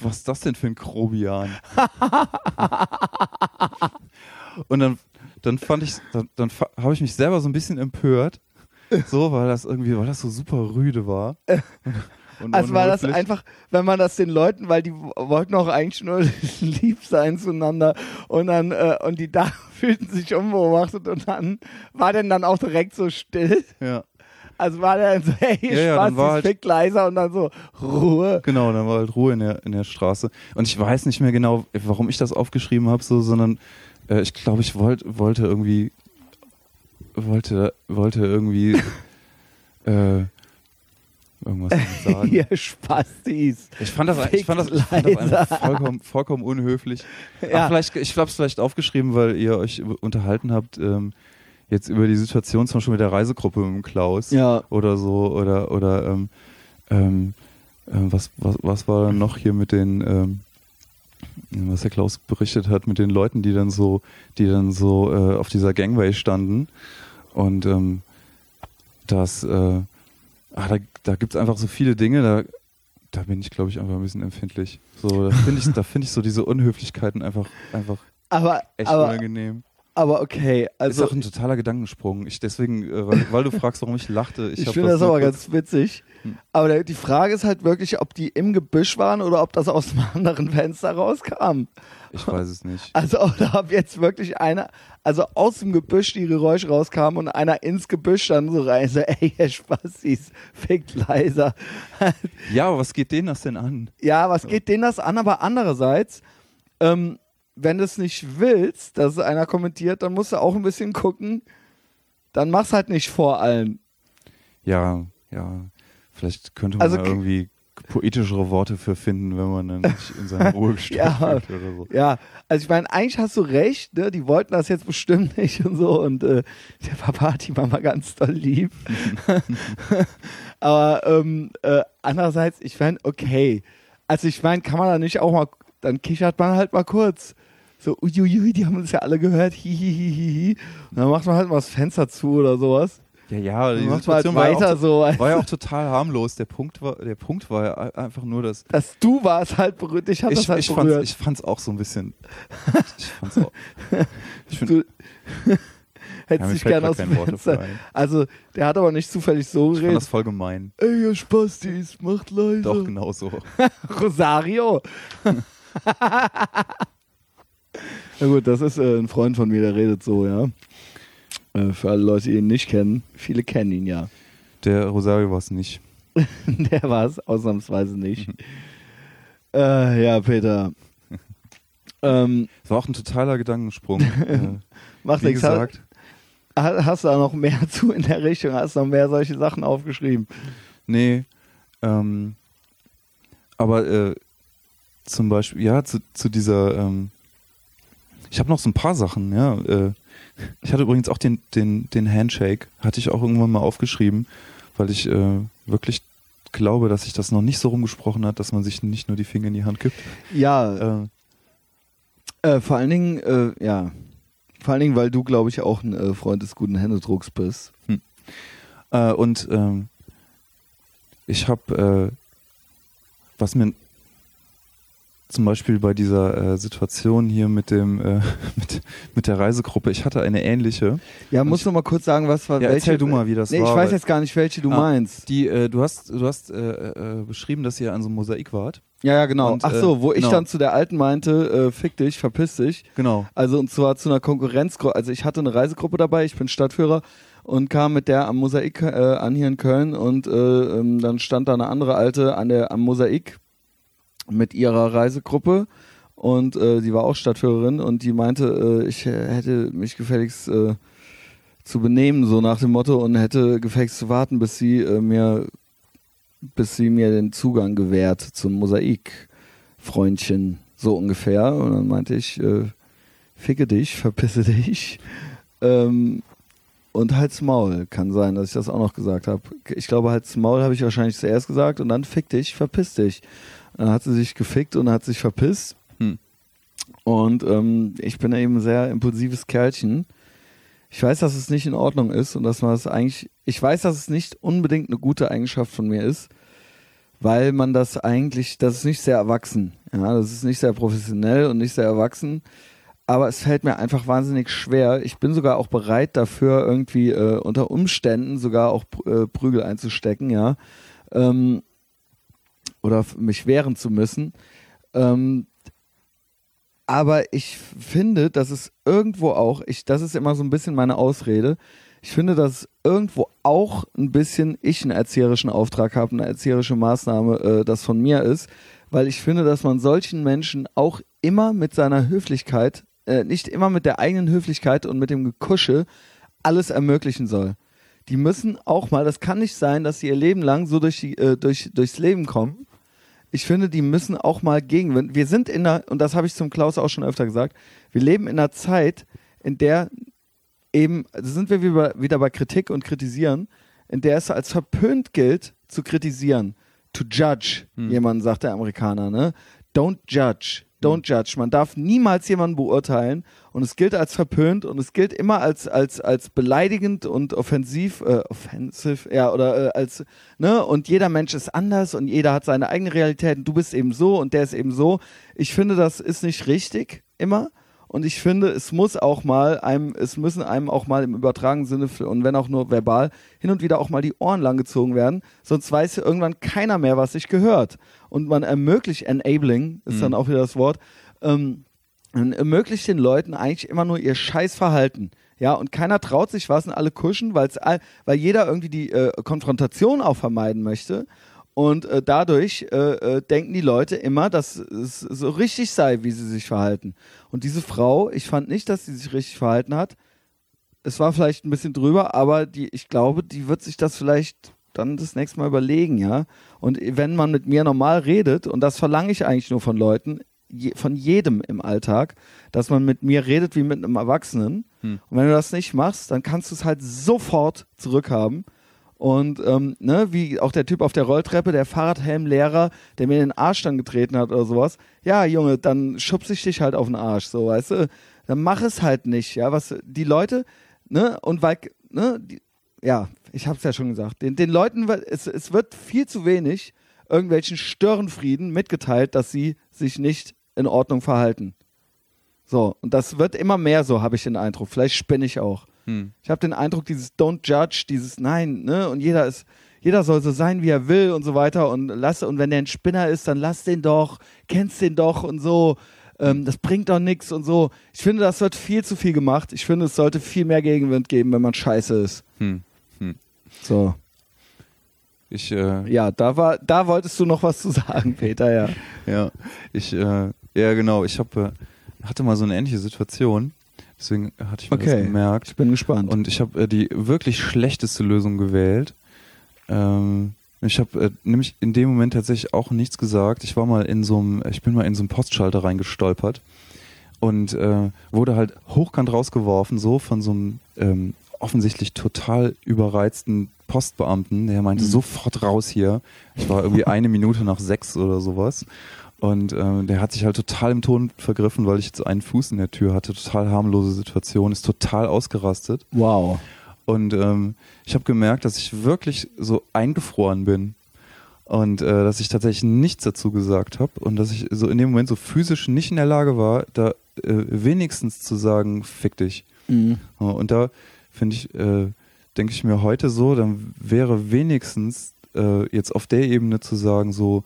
was ist das denn für ein Grobian? Und dann, dann fand ich, dann, dann habe ich mich selber so ein bisschen empört, so, weil das irgendwie, weil das so super rüde war. Und Also war das einfach, wenn man das den Leuten, weil die wollten auch eigentlich nur lieb sein zueinander und dann äh, und die da fühlten sich unbeobachtet und dann war denn dann auch direkt so still. Ja, Also war der dann so, hey, Ja, ja, Spaß, war halt- fickt leiser und dann so, Ruhe. genau, dann war halt Ruhe in der, in der Straße. Und ich weiß nicht mehr genau, warum ich das aufgeschrieben habe, so, sondern äh, ich glaube, ich wollt, wollte irgendwie, wollte, wollte irgendwie äh, irgendwas sagen. Ihr Spastis. Ich fand das, ich fand das, ich fand das vollkommen, vollkommen unhöflich. Ja. Vielleicht, ich habe es vielleicht aufgeschrieben, weil ihr euch unterhalten habt, ähm, jetzt über die Situation zum Beispiel mit der Reisegruppe mit Klaus Ja. oder so oder oder ähm, ähm, äh, was, was, was war dann noch hier mit den ähm, was der Klaus berichtet hat mit den Leuten, die dann so, die dann so äh, auf dieser Gangway standen und ähm, das, äh, ah, da, da gibt es einfach so viele Dinge, da, da bin ich, glaube ich, einfach ein bisschen empfindlich. So, da finde ich, da finde ich so diese Unhöflichkeiten einfach, einfach Aber, echt aber, unangenehm. Aber okay, ist also auch ein totaler Gedankensprung. Ich deswegen, äh, weil, weil du fragst, warum ich lachte. Ich, ich, finde das nur aber ganz witzig. Hm. Aber die Frage ist halt wirklich, ob die im Gebüsch waren oder ob das aus dem anderen Fenster rauskam. Ich weiß es nicht. Also oder ob jetzt wirklich einer, also aus dem Gebüsch die Geräusche rauskamen und einer ins Gebüsch dann so rein, so, ey, ihr Spassis, fickt leiser. Ja, aber was geht denen das denn an? Ja, was geht denen das an? Aber andererseits, ähm, wenn du es nicht willst, dass einer kommentiert, dann musst du auch ein bisschen gucken, dann mach's halt nicht vor allen. Ja, ja. Vielleicht könnte man Also da k- irgendwie poetischere Worte für finden, wenn man dann nicht in seine Ruhe gestört Ja. wird oder so. Ja, also ich meine, eigentlich hast du recht, ne? die wollten das jetzt bestimmt nicht und so und äh, der Papa hat die Mama ganz doll lieb. Aber ähm, äh, andererseits, ich meine, okay, also ich meine, kann man da nicht auch mal, dann kichert man halt mal kurz. So, uiuiui, die haben uns ja alle gehört, hihihihi. Und dann macht man halt mal das Fenster zu oder sowas. Ja, ja, die halt Situation war ja, weiter auch, so. war ja auch total harmlos. Der Punkt war, der Punkt war ja einfach nur, dass dass du warst halt berührt, ich hab ich, das halt ich, fand's, berührt. ich fand's auch so ein bisschen. Ich fand's auch. Ich find, du hättest dich gerne aus dem Fenster. Also, der hat aber nicht zufällig so Ich fand geredet. das voll gemein. Ey, ihr Spastis, macht leise. Doch, genau so. Rosario. Na gut, das ist äh, ein Freund von mir, der redet so, ja. Äh, für alle Leute, die ihn nicht kennen. Viele kennen ihn ja. Der Rosario war es nicht. der war es ausnahmsweise nicht. äh, ja, Peter. ähm, Es war auch ein totaler Gedankensprung. macht nichts. Hast, gesagt, hast du da noch mehr zu in der Richtung? Hast du noch mehr solche Sachen aufgeschrieben? Nee. Ähm, aber äh, zum Beispiel, ja, zu, zu dieser, ähm, ich habe noch so ein paar Sachen, ja. Äh, ich hatte übrigens auch den, den, den Handshake, hatte ich auch irgendwann mal aufgeschrieben, weil ich äh, wirklich glaube, dass sich das noch nicht so rumgesprochen hat, dass man sich nicht nur die Finger in die Hand gibt. Ja. Äh, äh, vor allen Dingen, äh, ja. Vor allen Dingen, weil du, glaube ich, auch ein Freund des guten Händedrucks bist. Hm. Und ähm, ich habe, was mir zum Beispiel bei dieser äh, Situation hier mit dem äh, mit, mit der Reisegruppe. Ich hatte eine ähnliche. Ja, musst du mal kurz sagen, was war ja, welche? Erzähl du mal, wie das nee, war. Ich weiß jetzt gar nicht, welche du ah, meinst. Die, äh, du hast, du hast äh, äh, beschrieben, dass ihr an so einem Mosaik wart. Ja, ja, genau. Und, Ach so, wo ich genau. dann zu der alten meinte, fick dich, verpiss dich. Genau. Also und zwar zu einer Konkurrenzgruppe. Also ich hatte eine Reisegruppe dabei, ich bin Stadtführer und kam mit der am Mosaik an hier in Köln und ähm, dann stand da eine andere alte an der am Mosaik mit ihrer Reisegruppe und äh, die war auch Stadtführerin und die meinte, äh, ich hätte mich gefälligst äh, zu benehmen, so nach dem Motto, und hätte gefälligst zu warten, bis sie äh, mir bis sie mir den Zugang gewährt zum Mosaik-Freundchen, so ungefähr. Und dann meinte ich, äh, ficke dich, verpisse dich. Ähm, und halt's Maul. Kann sein, dass ich das auch noch gesagt habe. Ich glaube, halt's Maul habe ich wahrscheinlich zuerst gesagt und dann fick dich, verpiss dich. Dann hat sie sich gefickt und hat sich verpisst. Und ähm, ich bin eben ein sehr impulsives Kerlchen. Ich weiß, dass es nicht in Ordnung ist und dass man es eigentlich, ich weiß, dass es nicht unbedingt eine gute Eigenschaft von mir ist, weil man das eigentlich, das ist nicht sehr erwachsen. Ja, das ist nicht sehr professionell und nicht sehr erwachsen. Aber es fällt mir einfach wahnsinnig schwer. Ich bin sogar auch bereit dafür, irgendwie äh, unter Umständen sogar auch äh, Prügel einzustecken, ja. Ähm, oder mich wehren zu müssen. Ähm, aber ich finde, dass es irgendwo auch, ich, das ist immer so ein bisschen meine Ausrede, ich finde, dass irgendwo auch ein bisschen ich einen erzieherischen Auftrag habe, eine erzieherische Maßnahme, äh, das von mir ist, weil ich finde, dass man solchen Menschen auch immer mit seiner Höflichkeit, äh, nicht immer mit der eigenen Höflichkeit und mit dem Gekusche alles ermöglichen soll. Die müssen auch mal, das kann nicht sein, dass sie ihr Leben lang so durch die, äh, durch, durchs Leben kommen ich finde, die müssen auch mal gegen. Wir sind in einer, und das habe ich zum Klaus auch schon öfter gesagt, wir leben in einer Zeit, in der eben, also sind wir wieder bei Kritik und Kritisieren, in der es als verpönt gilt, zu kritisieren. To judge, hm. jemand sagt der Amerikaner, ne? Don't judge. Don't judge. Man darf niemals jemanden beurteilen und es gilt als verpönt und es gilt immer als, als, als beleidigend und offensiv, äh, offensive, ja, oder äh, als, ne, und jeder Mensch ist anders und jeder hat seine eigene Realität und du bist eben so und der ist eben so. Ich finde, das ist nicht richtig immer. Und ich finde, es muss auch mal einem, es müssen einem auch mal im übertragenen Sinne und wenn auch nur verbal hin und wieder auch mal die Ohren langgezogen werden, sonst weiß ja irgendwann keiner mehr, was sich gehört. Und man ermöglicht, enabling ist mhm. dann auch wieder das Wort, ähm, ermöglicht den Leuten eigentlich immer nur ihr Scheißverhalten. Ja, und keiner traut sich was und alle kuschen, weil's all, weil jeder irgendwie die äh, Konfrontation auch vermeiden möchte. Und äh, dadurch äh, äh, denken die Leute immer, dass es so richtig sei, wie sie sich verhalten. Und diese Frau, ich fand nicht, dass sie sich richtig verhalten hat. Es war vielleicht ein bisschen drüber, aber die, ich glaube, die wird sich das vielleicht dann das nächste Mal überlegen, ja. Und wenn man mit mir normal redet, und das verlange ich eigentlich nur von Leuten, je, von jedem im Alltag, dass man mit mir redet wie mit einem Erwachsenen. Hm. Und wenn du das nicht machst, dann kannst du es halt sofort zurückhaben. Und ähm, ne, wie auch der Typ auf der Rolltreppe, der Fahrradhelmlehrer, der mir in den Arsch dann getreten hat oder sowas. Ja, Junge, dann schubse ich dich halt auf den Arsch, so, weißt du? Dann mach es halt nicht, ja. Was die Leute, ne, und weil, ne, die, ja, ich hab's ja schon gesagt, den, den Leuten, es, es wird viel zu wenig irgendwelchen Störenfrieden mitgeteilt, dass sie sich nicht in Ordnung verhalten. So, und das wird immer mehr so, habe ich den Eindruck. Vielleicht spinne ich auch. Hm. Ich habe den Eindruck, dieses Don't Judge, dieses Nein, ne? Und jeder ist, jeder soll so sein, wie er will und so weiter. Und lass, und wenn der ein Spinner ist, dann lass den doch, kennst den doch und so. Ähm, das bringt doch nichts und so. Ich finde, das wird viel zu viel gemacht. Ich finde, es sollte viel mehr Gegenwind geben, wenn man scheiße ist. Hm. Hm. So. Ich, äh, ja, da war, da wolltest du noch was zu sagen, Peter, ja. ja, ich, äh, ja genau, ich hab, äh, hatte mal so eine ähnliche Situation. Deswegen hatte ich mir okay. das gemerkt. Ich bin gespannt. Und ich habe äh, die wirklich schlechteste Lösung gewählt. Ähm, ich habe äh, nämlich in dem Moment tatsächlich auch nichts gesagt. Ich war mal in so einem, ich bin mal in so einem Postschalter reingestolpert und äh, wurde halt hochkant rausgeworfen, so von so einem ähm, offensichtlich total überreizten Postbeamten. Der meinte, Mhm. sofort raus hier. Ich war irgendwie eine Minute nach sechs oder sowas. Und äh, der hat sich halt total im Ton vergriffen, weil ich jetzt einen Fuß in der Tür hatte. Total harmlose Situation, ist total ausgerastet. Wow. Und ähm, ich habe gemerkt, dass ich wirklich so eingefroren bin. Und äh, dass ich tatsächlich nichts dazu gesagt habe und dass ich so in dem Moment so physisch nicht in der Lage war, da äh, wenigstens zu sagen, fick dich. Mhm. Und da finde ich, äh, denke ich mir heute so, dann wäre wenigstens äh, jetzt auf der Ebene zu sagen, so,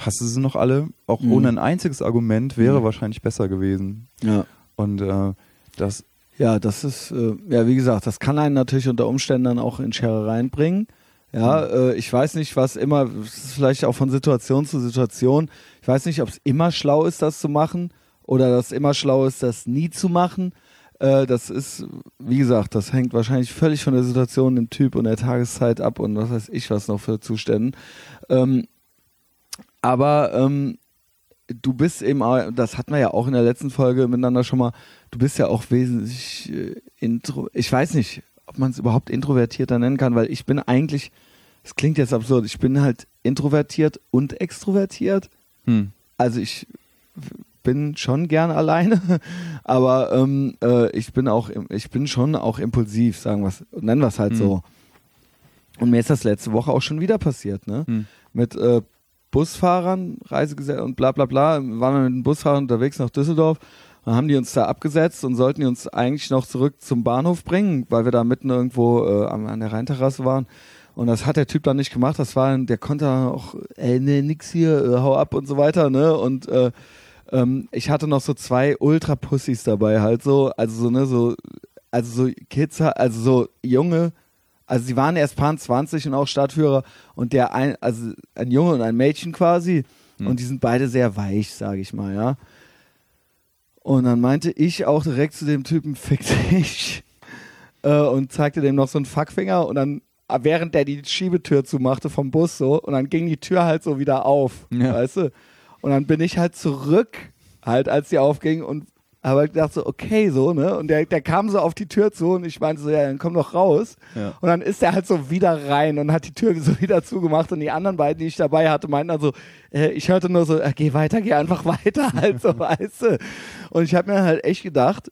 hast du sie noch alle? Auch Mhm. ohne ein einziges Argument wäre Mhm. wahrscheinlich besser gewesen. Ja. Und äh, das, Ja, das ist, äh, ja, wie gesagt, das kann einen natürlich unter Umständen dann auch in Scherereien bringen. Ja, äh, ich weiß nicht, was immer, es ist vielleicht auch von Situation zu Situation. Ich weiß nicht, ob es immer schlau ist, das zu machen oder dass immer schlau ist, das nie zu machen. Äh, das ist, wie gesagt, das hängt wahrscheinlich völlig von der Situation, dem Typ und der Tageszeit ab und was weiß ich was noch für Zuständen. Ähm, aber ähm, du bist eben, auch- das hatten wir ja auch in der letzten Folge miteinander schon mal, du bist ja auch wesentlich äh, intro, ich weiß nicht, ob man es überhaupt introvertierter nennen kann, weil ich bin eigentlich, es klingt jetzt absurd, ich bin halt introvertiert und extrovertiert. hm, Also ich bin schon gern alleine, aber ähm, äh, ich bin auch, ich bin schon auch impulsiv, sagen wir nennen wir es halt Hm. so. Und mir ist das letzte Woche auch schon wieder passiert, ne? hm, mit äh, Busfahrern, Reisegesellschaft und bla bla bla, waren wir mit den Busfahrern unterwegs nach Düsseldorf. Dann haben die uns da abgesetzt und sollten die uns eigentlich noch zurück zum Bahnhof bringen, weil wir da mitten irgendwo äh, an, an der Rheinterrasse waren. Und das hat der Typ dann nicht gemacht. Das war, der konnte dann auch, ey, nee, nix hier, äh, hau ab und so weiter, ne? Und äh, ähm, ich hatte noch so zwei Ultra-Pussys dabei, halt so, also so, ne, so, also so Kids, also so junge, also sie waren erst paar 20 und auch Stadtführer und der ein, also ein Junge und ein Mädchen quasi Hm. und die sind beide sehr weich, sage ich mal, ja. Und dann meinte ich auch direkt zu dem Typen, fick dich äh, und zeigte dem noch so einen Fuckfinger und dann äh, während der die Schiebetür zumachte vom Bus so und dann ging die Tür halt so wieder auf, Ja. weißt du? Und dann bin ich halt zurück, halt als sie aufging und habe halt gedacht so, okay, so, ne? Und der, der kam so auf die Tür zu und ich meinte so, ja, dann komm doch raus. ja. Und dann ist er halt so wieder rein und hat die Tür so wieder zugemacht und die anderen beiden, die ich dabei hatte, meinten dann so, äh, ich hörte nur so, äh, geh weiter, geh einfach weiter, halt so, weißt du. Und ich habe mir halt echt gedacht,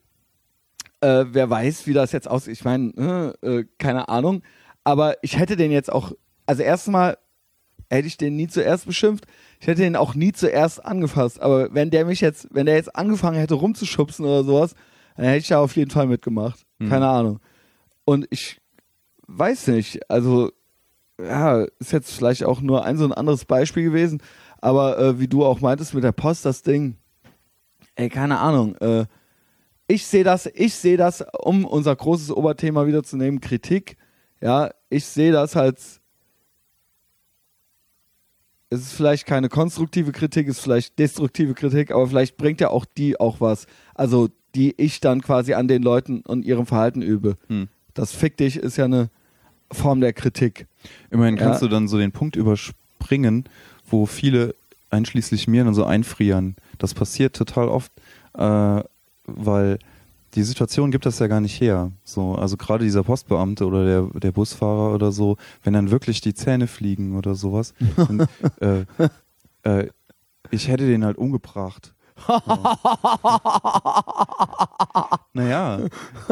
äh, wer weiß, wie das jetzt aussieht. Ich meine, äh, äh, keine Ahnung. Aber ich hätte den jetzt auch, also erstmal hätte ich den nie zuerst beschimpft. Ich hätte den auch nie zuerst angefasst. Aber wenn der mich jetzt, wenn der jetzt angefangen hätte rumzuschubsen oder sowas, dann hätte ich da auf jeden Fall mitgemacht. Mhm. Keine Ahnung. Und ich weiß nicht, also ja, ist jetzt vielleicht auch nur ein so ein anderes Beispiel gewesen, aber äh, wie du auch meintest mit der Post, das Ding, ey, keine Ahnung, äh, ich sehe das, ich sehe das, um unser großes Oberthema wieder zu nehmen, Kritik, ja, ich sehe das als es ist vielleicht keine konstruktive Kritik, es ist vielleicht destruktive Kritik, aber vielleicht bringt ja auch die auch was. Also die ich dann quasi an den Leuten und ihrem Verhalten übe. Hm. Das Fick dich ist ja eine Form der Kritik. Immerhin kannst Ja. du dann so den Punkt überspringen, wo viele, einschließlich mir, dann so einfrieren. Das passiert total oft, äh, weil die Situation gibt das ja gar nicht her. So, also gerade dieser Postbeamte oder der, der Busfahrer oder so, wenn dann wirklich die Zähne fliegen oder sowas, dann, äh, äh, ich hätte den halt umgebracht. Ja. naja,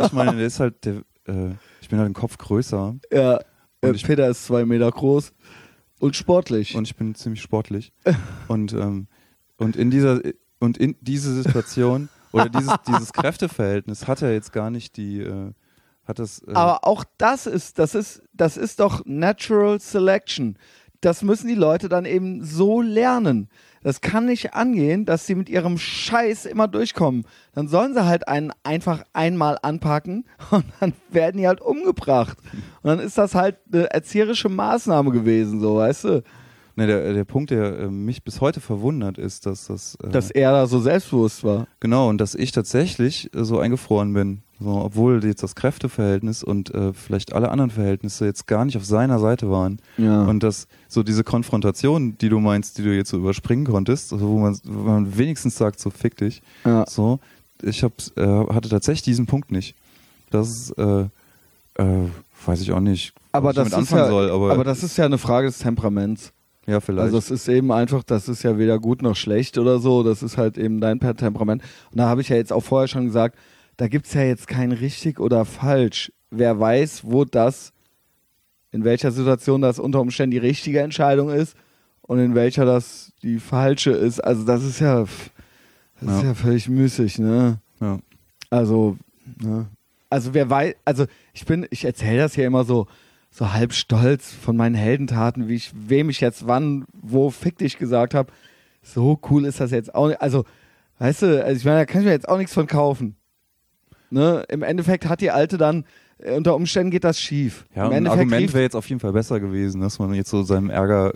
ich meine, der ist halt, der, äh, ich bin halt ein Kopf größer Ja, äh, Und ich- Peter ist zwei Meter groß und sportlich. und ich bin ziemlich sportlich. und, ähm, und in dieser und in diese Situation oder dieses, dieses Kräfteverhältnis hat er jetzt gar nicht die äh, hat das äh, Aber auch das ist, das ist, das ist doch Natural Selection. Das müssen die Leute dann eben so lernen. Das kann nicht angehen, dass sie mit ihrem Scheiß immer durchkommen. Dann sollen sie halt einen einfach einmal anpacken und dann werden die halt umgebracht. Und dann ist das halt eine erzieherische Maßnahme gewesen, so, weißt du? Ne, der, der Punkt, der äh, mich bis heute verwundert, ist, dass das äh, Dass er da so selbstbewusst war. genau und dass ich tatsächlich äh, so eingefroren bin. So, obwohl jetzt das Kräfteverhältnis und äh, vielleicht alle anderen Verhältnisse jetzt gar nicht auf seiner Seite waren. Ja. Und dass so diese Konfrontation, die du meinst, die du jetzt so überspringen konntest, also wo, man, wo man wenigstens sagt, so fick dich, ja. so, ich hab, äh, hatte tatsächlich diesen Punkt nicht. Das ist, äh, äh, weiß ich auch nicht, Aber was ich damit anfangen ja, soll, aber, aber das ist ja eine Frage des Temperaments. Ja, vielleicht. Also es ist eben einfach, das ist ja weder gut noch schlecht oder so, das ist halt eben dein Per- Temperament. Und da habe ich ja jetzt auch vorher schon gesagt, da gibt's ja jetzt kein richtig oder falsch. Wer weiß, wo das, in welcher Situation das unter Umständen die richtige Entscheidung ist und in welcher das die falsche ist. Also das ist ja, das ist Ja. ja völlig müßig, ne? ja. Also, ne? Also wer weiß, also ich bin, ich erzähle das ja immer so, so halb stolz von meinen Heldentaten, wie ich, wem ich jetzt wann, wo fick dich gesagt habe. So cool ist das jetzt auch nicht. Also, weißt du, also ich meine, da kann ich mir jetzt auch nichts von kaufen. Ne? Im Endeffekt hat die Alte dann, äh, unter Umständen geht das schief. Ja, Im ein Endeffekt Argument wäre jetzt auf jeden Fall besser gewesen, dass man jetzt so seinem Ärger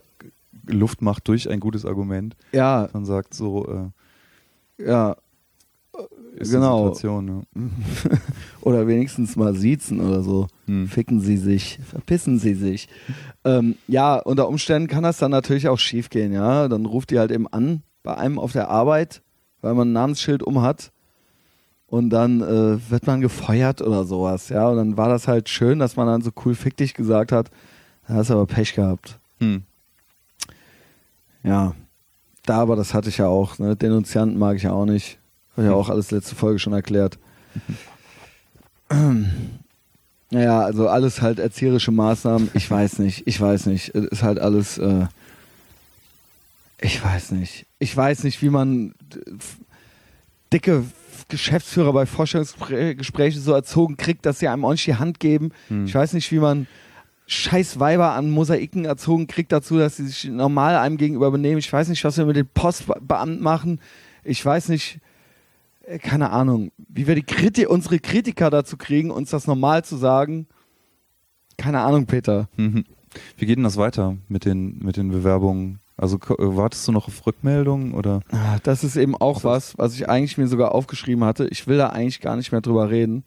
Luft macht durch ein gutes Argument. Ja, Man sagt so, ja. äh, ist Genau. Situation. Ja. Oder wenigstens mal siezen oder so. Hm. Ficken sie sich, verpissen sie sich. Ähm, ja, unter Umständen kann das dann natürlich auch schief gehen, ja. Dann ruft die halt eben an bei einem auf der Arbeit, weil man ein Namensschild um hat. Und dann äh, wird man gefeuert oder sowas, ja. Und dann war das halt schön, dass man dann so cool fick dich gesagt hat. Da hast du aber Pech gehabt. Hm. Ja. Da aber, das hatte ich ja auch. Ne? Denunzianten mag ich ja auch nicht. Habe ich ja auch alles letzte Folge schon erklärt. Naja, also alles halt erzieherische Maßnahmen. Ich weiß nicht. Ich weiß nicht. Es ist halt alles. Äh, ich weiß nicht. Ich weiß nicht, wie man äh, dicke Geschäftsführer bei Vorstellungsgesprächen so erzogen kriegt, dass sie einem ordentlich die Hand geben. Hm. Ich weiß nicht, wie man scheiß Weiber an Mosaiken erzogen kriegt dazu, dass sie sich normal einem gegenüber benehmen. Ich weiß nicht, was wir mit den Postbeamten machen. Ich weiß nicht, keine Ahnung, wie wir die Kriti unsere Kritiker dazu kriegen, uns das normal zu sagen. Keine Ahnung, Peter. Mhm. Wie geht denn das weiter mit den, mit den Bewerbungen? Also äh, wartest du noch auf Rückmeldungen oder? Ah, Das ist eben auch was, was ich eigentlich mir sogar aufgeschrieben hatte. Ich will da eigentlich gar nicht mehr drüber reden.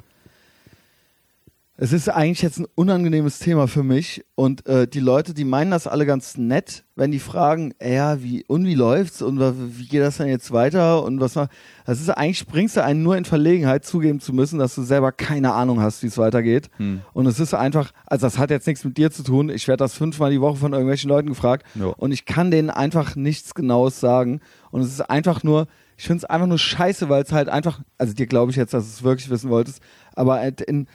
Es ist eigentlich jetzt ein unangenehmes Thema für mich und äh, die Leute, die meinen das alle ganz nett, wenn die fragen, ja, wie und wie läuft's und wie geht das denn jetzt weiter und was macht. Das ist eigentlich bringst du einen nur in Verlegenheit, zugeben zu müssen, dass du selber keine Ahnung hast, wie es weitergeht. Hm. Und es ist einfach, also das hat jetzt nichts mit dir zu tun. Ich werde das fünfmal die Woche von irgendwelchen Leuten gefragt Ja. und ich kann denen einfach nichts Genaues sagen. Und es ist einfach nur, ich finde es einfach nur scheiße, weil es halt einfach, also dir glaube ich jetzt, dass du es wirklich wissen wolltest, aber halt in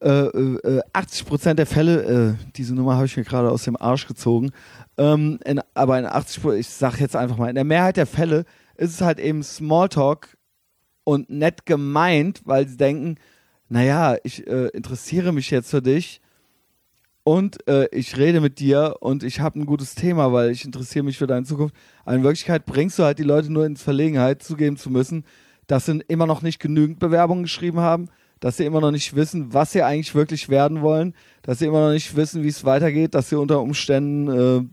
äh, äh, 80 Prozent der Fälle, äh, diese Nummer habe ich mir gerade aus dem Arsch gezogen, ähm, in, aber in 80 Pro- ich sag jetzt einfach mal, in der Mehrheit der Fälle ist es halt eben Smalltalk und nett gemeint, weil sie denken, naja, ich äh, interessiere mich jetzt für dich und äh, ich rede mit dir und ich habe ein gutes Thema, weil ich interessiere mich für deine Zukunft. Aber in Wirklichkeit bringst du halt die Leute nur in Verlegenheit, zugeben zu müssen, dass sie immer noch nicht genügend Bewerbungen geschrieben haben, dass sie immer noch nicht wissen, was sie eigentlich wirklich werden wollen, dass sie immer noch nicht wissen, wie es weitergeht, dass sie unter Umständen,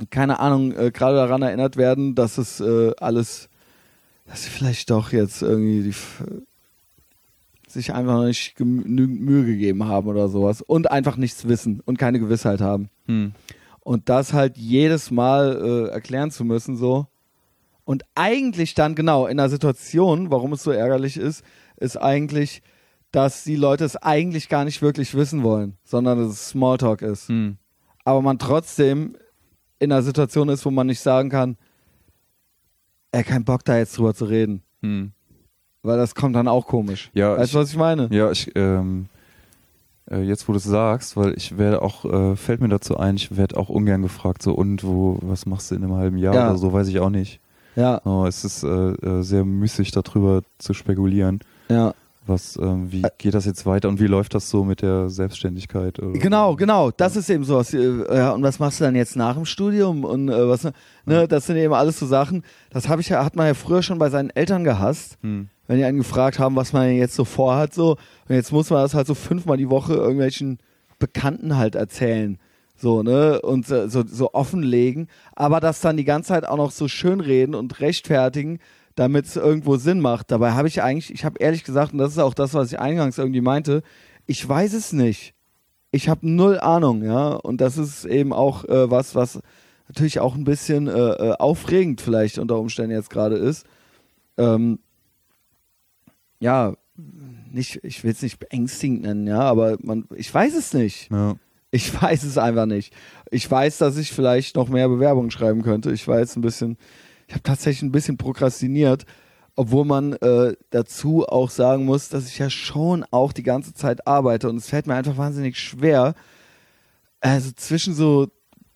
äh, keine Ahnung, äh, gerade daran erinnert werden, dass es äh, alles, dass sie vielleicht doch jetzt irgendwie die, sich einfach noch nicht genügend Mühe gegeben haben oder sowas und einfach nichts wissen und keine Gewissheit haben. Hm. Und das halt jedes Mal äh, erklären zu müssen, so. Und eigentlich dann, genau, in einer Situation, warum es so ärgerlich ist, ist eigentlich, dass die Leute es eigentlich gar nicht wirklich wissen wollen, sondern dass es Smalltalk ist. Hm. Aber man trotzdem in einer Situation ist, wo man nicht sagen kann, er keinen Bock da jetzt drüber zu reden. Hm. Weil das kommt dann auch komisch. Ja, weißt du, was ich meine? Ja, ich, ähm, äh, jetzt wo du es sagst, weil ich werde auch, äh, fällt mir dazu ein, ich werde auch ungern gefragt, so und wo, was machst du in einem halben Jahr Ja. oder so, weiß ich auch nicht. Ja, Oh, es ist äh, äh, sehr müßig darüber zu spekulieren. ja. Was, ähm, wie geht das jetzt weiter und wie läuft das so mit der Selbstständigkeit? Oder? Genau, genau. Das ist eben sowas. Äh, Ja, und was machst du dann jetzt nach dem Studium? Und äh, was, ne, das sind eben alles so Sachen. Das habe ich ja, hat man ja früher schon bei seinen Eltern gehasst, Hm. wenn die einen gefragt haben, was man jetzt so vorhat, so. Und jetzt muss man das halt so fünfmal die Woche irgendwelchen Bekannten halt erzählen. So, ne? Und äh, so, so offenlegen. Aber das dann die ganze Zeit auch noch so schönreden und rechtfertigen, damit es irgendwo Sinn macht. Dabei habe ich eigentlich, ich habe ehrlich gesagt, und das ist auch das, was ich eingangs irgendwie meinte, ich weiß es nicht. Ich habe null Ahnung, ja. Und das ist eben auch äh, was, was natürlich auch ein bisschen äh, äh, aufregend vielleicht unter Umständen jetzt gerade ist. Ähm, ja, nicht, ich will es nicht beängstigend nennen, ja, aber man, ich weiß es nicht. Ja. Ich weiß es einfach nicht. Ich weiß, dass ich vielleicht noch mehr Bewerbungen schreiben könnte. Ich war jetzt ein bisschen, ich habe tatsächlich ein bisschen prokrastiniert, obwohl man äh, dazu auch sagen muss, dass ich ja schon auch die ganze Zeit arbeite und es fällt mir einfach wahnsinnig schwer, also zwischen so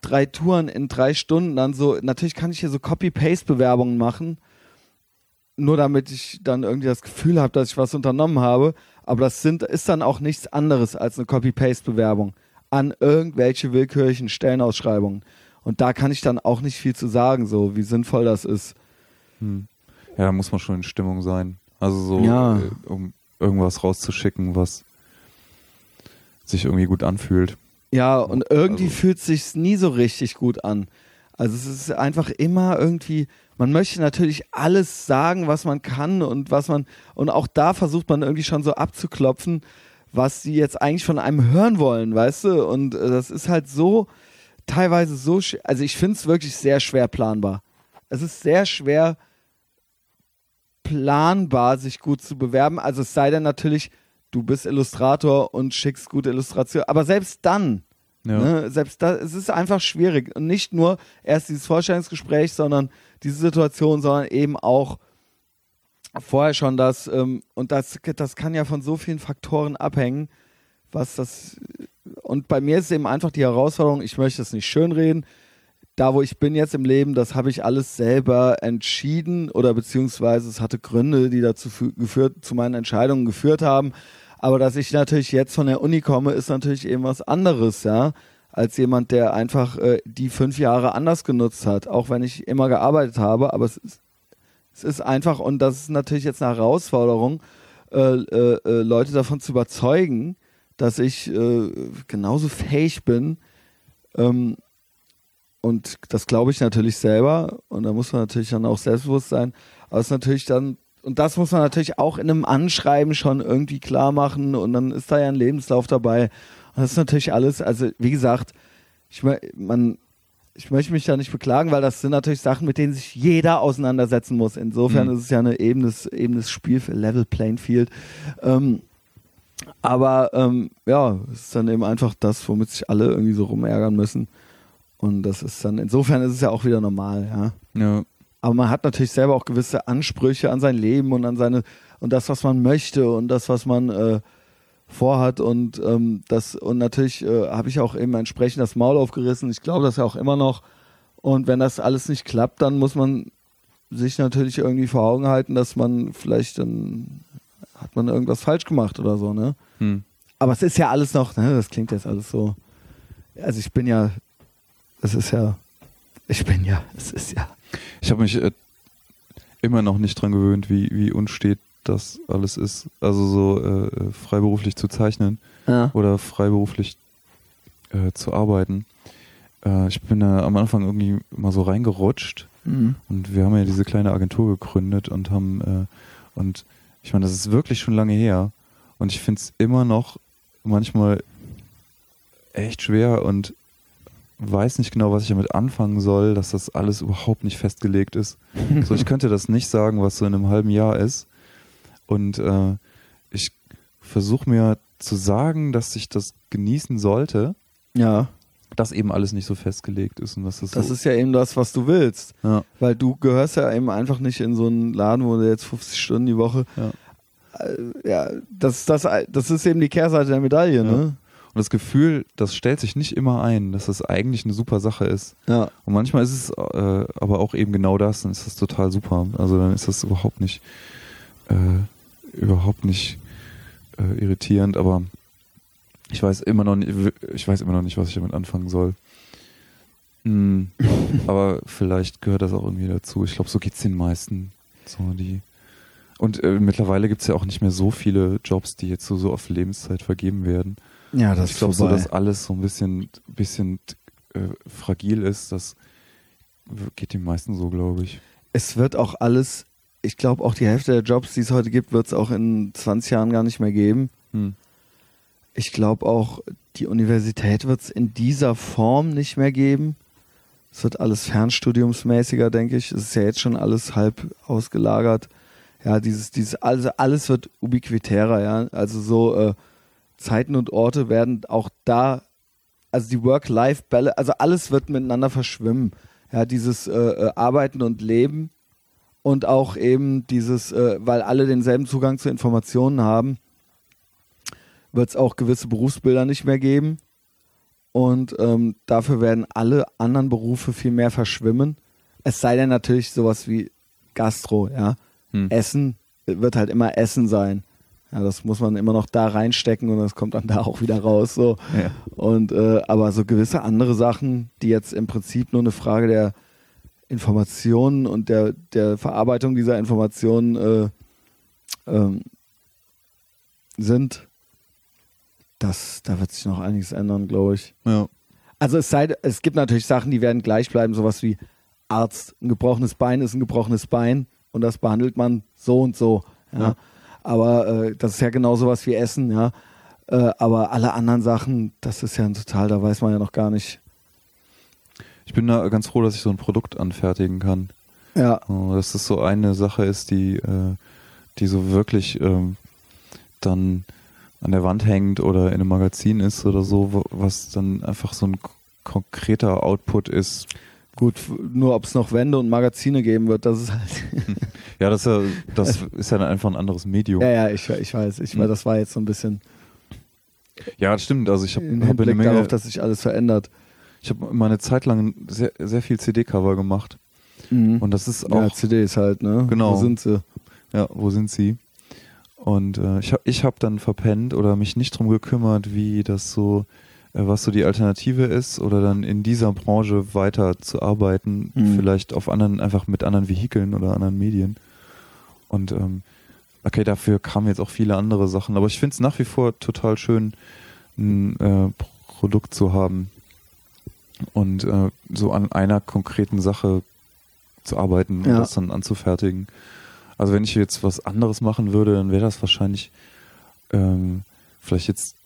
drei Touren in drei Stunden dann so, natürlich kann ich hier so Copy-Paste-Bewerbungen machen, nur damit ich dann irgendwie das Gefühl habe, dass ich was unternommen habe, aber das sind, ist dann auch nichts anderes als eine Copy-Paste-Bewerbung an irgendwelche willkürlichen Stellenausschreibungen. Und da kann ich dann auch nicht viel zu sagen, so wie sinnvoll das ist. Hm. Ja, da muss man schon in Stimmung sein. Also so, Ja. äh, um irgendwas rauszuschicken, was sich irgendwie gut anfühlt. Ja, und irgendwie Also- fühlt sich's nie so richtig gut an. Also es ist einfach immer irgendwie, man möchte natürlich alles sagen, was man kann und was man, und auch da versucht man irgendwie schon so abzuklopfen, was sie jetzt eigentlich von einem hören wollen, weißt du? Und äh, das ist halt so, teilweise so, also ich finde es wirklich sehr schwer planbar. Es ist sehr schwer planbar, sich gut zu bewerben. Also es sei denn natürlich, du bist Illustrator und schickst gute Illustration. Aber selbst dann, Ja. ne, selbst da, es ist einfach schwierig. Und nicht nur erst dieses Vorstellungsgespräch, sondern diese Situation, sondern eben auch vorher schon das, ähm, und das, das kann ja von so vielen Faktoren abhängen, was das, und bei mir ist eben einfach die Herausforderung, ich möchte es nicht schönreden, da wo ich bin jetzt im Leben, das habe ich alles selber entschieden oder beziehungsweise es hatte Gründe, die dazu fü- geführt, zu meinen Entscheidungen geführt haben. Aber dass ich natürlich jetzt von der Uni komme, ist natürlich eben was anderes, ja, als jemand, der einfach äh, die fünf Jahre anders genutzt hat, auch wenn ich immer gearbeitet habe, aber es ist, es ist einfach, und das ist natürlich jetzt eine Herausforderung, äh, äh, äh, Leute davon zu überzeugen, dass ich äh, genauso fähig bin, ähm, und das glaube ich natürlich selber. Und da muss man natürlich dann auch selbstbewusst sein. Aber es ist natürlich dann, und das muss man natürlich auch in einem Anschreiben schon irgendwie klar machen. Und dann ist da ja ein Lebenslauf dabei. Und das ist natürlich alles, also wie gesagt, ich, man, ich möchte mich da nicht beklagen, weil das sind natürlich Sachen, mit denen sich jeder auseinandersetzen muss. Insofern Mhm. ist es ja ein ebenes, ebenes Spiel für Level Playing Field. Ähm, aber ähm, ja, es ist dann eben einfach das, womit sich alle irgendwie so rumärgern müssen. Und das ist dann, insofern ist es ja auch wieder normal, ja. Ja. Aber man hat natürlich selber auch gewisse Ansprüche an sein Leben und an seine, und das, was man möchte und das, was man äh, vorhat. Und ähm, das, und natürlich äh, habe ich auch eben entsprechend das Maul aufgerissen. Ich glaube das ja auch immer noch. Und wenn das alles nicht klappt, dann muss man sich natürlich irgendwie vor Augen halten, dass man vielleicht dann hat man irgendwas falsch gemacht oder so, ne? Hm. Aber es ist ja alles noch, ne, das klingt jetzt alles so. Also ich bin ja, es ist ja, ich bin ja, es ist ja. Ich habe mich äh, immer noch nicht dran gewöhnt, wie, wie unstet das alles ist. Also so äh, freiberuflich zu zeichnen Ja. oder freiberuflich äh, zu arbeiten. Äh, ich bin da am Anfang irgendwie mal so reingerutscht Mhm. und wir haben ja diese kleine Agentur gegründet und haben äh, und ich meine, das ist wirklich schon lange her und ich finde es immer noch manchmal echt schwer und weiß nicht genau, was ich damit anfangen soll, dass das alles überhaupt nicht festgelegt ist. So, ich könnte das nicht sagen, was so in einem halben Jahr ist. Und äh, ich versuche mir zu sagen, dass ich das genießen sollte, Ja, dass eben alles nicht so festgelegt ist und dass das, das so, ist ja eben das, was du willst. ja, Weil du gehörst ja eben einfach nicht in so einen Laden, wo du jetzt 50 Stunden die Woche. ja. Äh, ja, das, das, das ist eben die Kehrseite der Medaille, ne? Und das Gefühl, das stellt sich nicht immer ein, dass das eigentlich eine super Sache ist. Ja. Und manchmal ist es äh, aber auch eben genau das, dann ist das total super. Also dann ist das überhaupt nicht, äh, überhaupt nicht äh, irritierend, aber ich weiß immer noch nicht, ich weiß immer noch nicht, was ich damit anfangen soll. Hm, aber vielleicht gehört das auch irgendwie dazu. Ich glaube, so geht's den meisten. So die. Und äh, mittlerweile gibt's ja auch nicht mehr so viele Jobs, die jetzt so, so auf Lebenszeit vergeben werden. Ja, das ich glaube so, dass alles so ein bisschen, bisschen äh, fragil ist. Das geht den meisten so, glaube ich. es wird auch alles, ich glaube auch die Hälfte der Jobs, die es heute gibt, wird es auch in 20 Jahren gar nicht mehr geben. Hm. Ich glaube auch, die Universität wird es in dieser Form nicht mehr geben. Es wird alles fernstudiumsmäßiger, denke ich. Es ist ja jetzt schon alles halb ausgelagert Ja, dieses, dieses, also alles wird ubiquitärer, ja. Also so äh, Zeiten und Orte werden auch da, also die Work-Life-Balance, also alles wird miteinander verschwimmen. Ja, dieses äh, äh, Arbeiten und Leben und auch eben dieses, äh, weil alle denselben Zugang zu Informationen haben, wird es auch gewisse Berufsbilder nicht mehr geben. Und ähm, dafür werden alle anderen Berufe viel mehr verschwimmen. Es sei denn natürlich sowas wie Gastro, ja. Hm. Essen wird halt immer Essen sein. Ja, das muss man immer noch da reinstecken und das kommt dann da auch wieder raus. So. Ja. Und äh, aber so gewisse andere Sachen, die jetzt im Prinzip nur eine Frage der Informationen und der, der Verarbeitung dieser Informationen äh, ähm, sind, das, da wird sich noch einiges ändern, glaube ich. Ja. Also es sei, es gibt natürlich Sachen, die werden gleich bleiben, sowas wie Arzt, ein gebrochenes Bein ist ein gebrochenes Bein und das behandelt man so und so. Ja. Ja. Aber äh, das ist ja genau sowas wie Essen, ja. Äh, aber alle anderen Sachen, das ist ja ein total, da weiß man ja noch gar nicht. Ich bin da ganz froh, dass ich so ein Produkt anfertigen kann. Ja, Oh, Dass das so eine Sache ist, die, äh, die so wirklich ähm, dann an der Wand hängt oder in einem Magazin ist oder so, was dann einfach so ein konkreter Output ist. gut, nur ob es noch Wände und Magazine geben wird, das ist halt. Ja, das, ist ja- das ist ja dann einfach ein anderes Medium. ja, ja, ich, ich weiß, ich weiß, das war jetzt so ein bisschen Ja, das stimmt. Also ich habe hab eine Menge, darauf, dass sich alles verändert. ich habe mal eine Zeit lang sehr, sehr viel CD-Cover gemacht. Mhm. Und das ist ja, auch CDs halt, ne? Genau. Wo sind sie? Ja, wo sind sie? Und äh, ich habe ich hab dann verpennt oder mich nicht drum gekümmert, wie das so, äh, was so die Alternative ist oder dann in dieser Branche weiter zu arbeiten, Mhm. vielleicht auf anderen, einfach mit anderen Vehikeln oder anderen Medien. Und ähm, okay, dafür kamen jetzt auch viele andere Sachen, aber ich finde es nach wie vor total schön, ein äh, Produkt zu haben und äh, so an einer konkreten Sache zu arbeiten und Ja. das dann anzufertigen. Also wenn ich jetzt was anderes machen würde, dann wäre das wahrscheinlich ähm, vielleicht jetzt,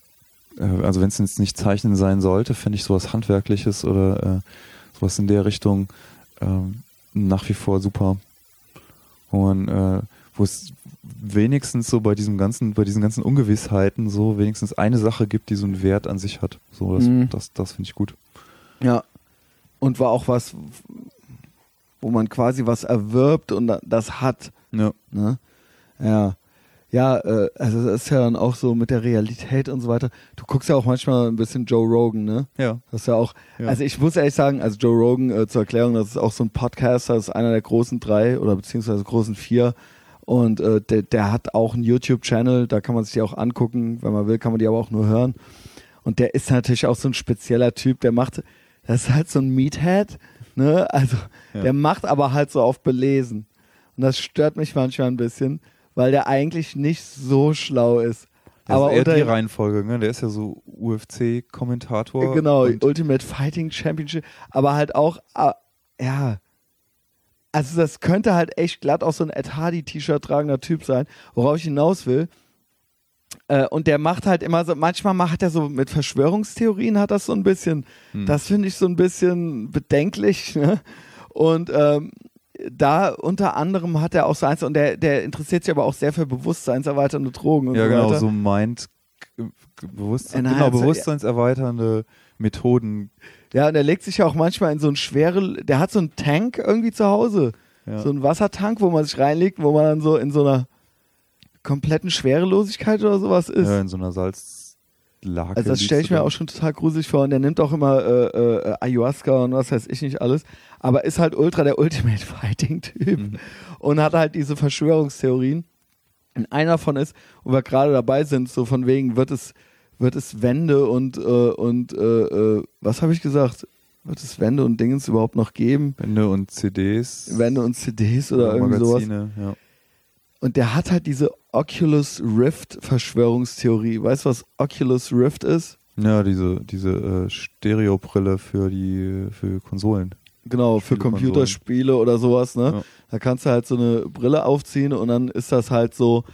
äh, also wenn es jetzt nicht Zeichnen sein sollte, fände ich sowas Handwerkliches oder äh, sowas in der Richtung ähm, nach wie vor super. Und äh, wo es wenigstens so bei diesem ganzen, bei diesen ganzen Ungewissheiten so wenigstens eine Sache gibt, die so einen Wert an sich hat. So, das, Mhm. das, das finde ich gut. Ja. Und war auch was, wo man quasi was erwirbt und da- das hat. Ja. Ne? Ja. Ja, äh, also das ist ja dann auch so mit der Realität und so weiter. Du guckst ja auch manchmal ein bisschen Joe Rogan, ne? Ja. Das ist ja auch, Ja. also ich muss ehrlich sagen, also Joe Rogan äh, zur Erklärung, das ist auch so ein Podcaster, das ist einer der großen drei oder beziehungsweise großen vier. Und äh, der, der hat auch einen YouTube-Channel, da kann man sich die auch angucken, wenn man will, kann man die aber auch nur hören. Und der ist natürlich auch so ein spezieller Typ, der macht, das ist halt so ein Meathead, ne? Also Ja. der macht aber halt so auf belesen. Und das stört mich manchmal ein bisschen, weil der eigentlich nicht so schlau ist. Das aber ist eher die Reihenfolge, ne? Der ist ja so UFC-Kommentator. Genau, und- Ultimate Fighting Championship, aber halt auch, ah, ja. Also das könnte halt echt glatt auch so ein Ed Hardy T-Shirt tragender Typ sein, worauf ich hinaus will. Äh, und der macht halt immer so, manchmal macht er so mit Verschwörungstheorien hat das so ein bisschen, Hm. das finde ich so ein bisschen bedenklich. Ne? Und ähm, da unter anderem hat er auch so eins, und der, der interessiert sich aber auch sehr für bewusstseinserweiternde Drogen und ja, so genau, weiter. so Mind, Bewusstsein, Enhanced- genau, bewusstseinserweiternde Methoden. Ja, und er legt sich ja auch manchmal in so ein schwere, der hat so einen Tank irgendwie zu Hause. Ja. So einen Wassertank, wo man sich reinlegt, wo man dann so in so einer kompletten Schwerelosigkeit oder sowas ist. ja, in so einer Salzlake. also das stelle ich mir auch schon total gruselig vor. Und der nimmt auch immer äh, äh, Ayahuasca und was weiß ich nicht alles. Aber ist halt ultra der Ultimate Fighting-Typ. Mhm. Und hat halt diese Verschwörungstheorien. Und einer davon ist, wo wir gerade dabei sind, so von wegen, wird es, wird es Wände und, äh, und äh, äh, was habe ich gesagt? Wird es Wände und Dingens überhaupt noch geben? Wände und CDs. Wände und CDs oder irgendwie sowas. Magazine, ja. Und der hat halt diese Oculus Rift Verschwörungstheorie. Weißt du, was Oculus Rift ist? Ja, diese, diese äh, Stereobrille für die für Konsolen. Genau, für. Computerspiele oder sowas, ne? Ja. Da kannst du halt so eine Brille aufziehen und dann ist das halt so.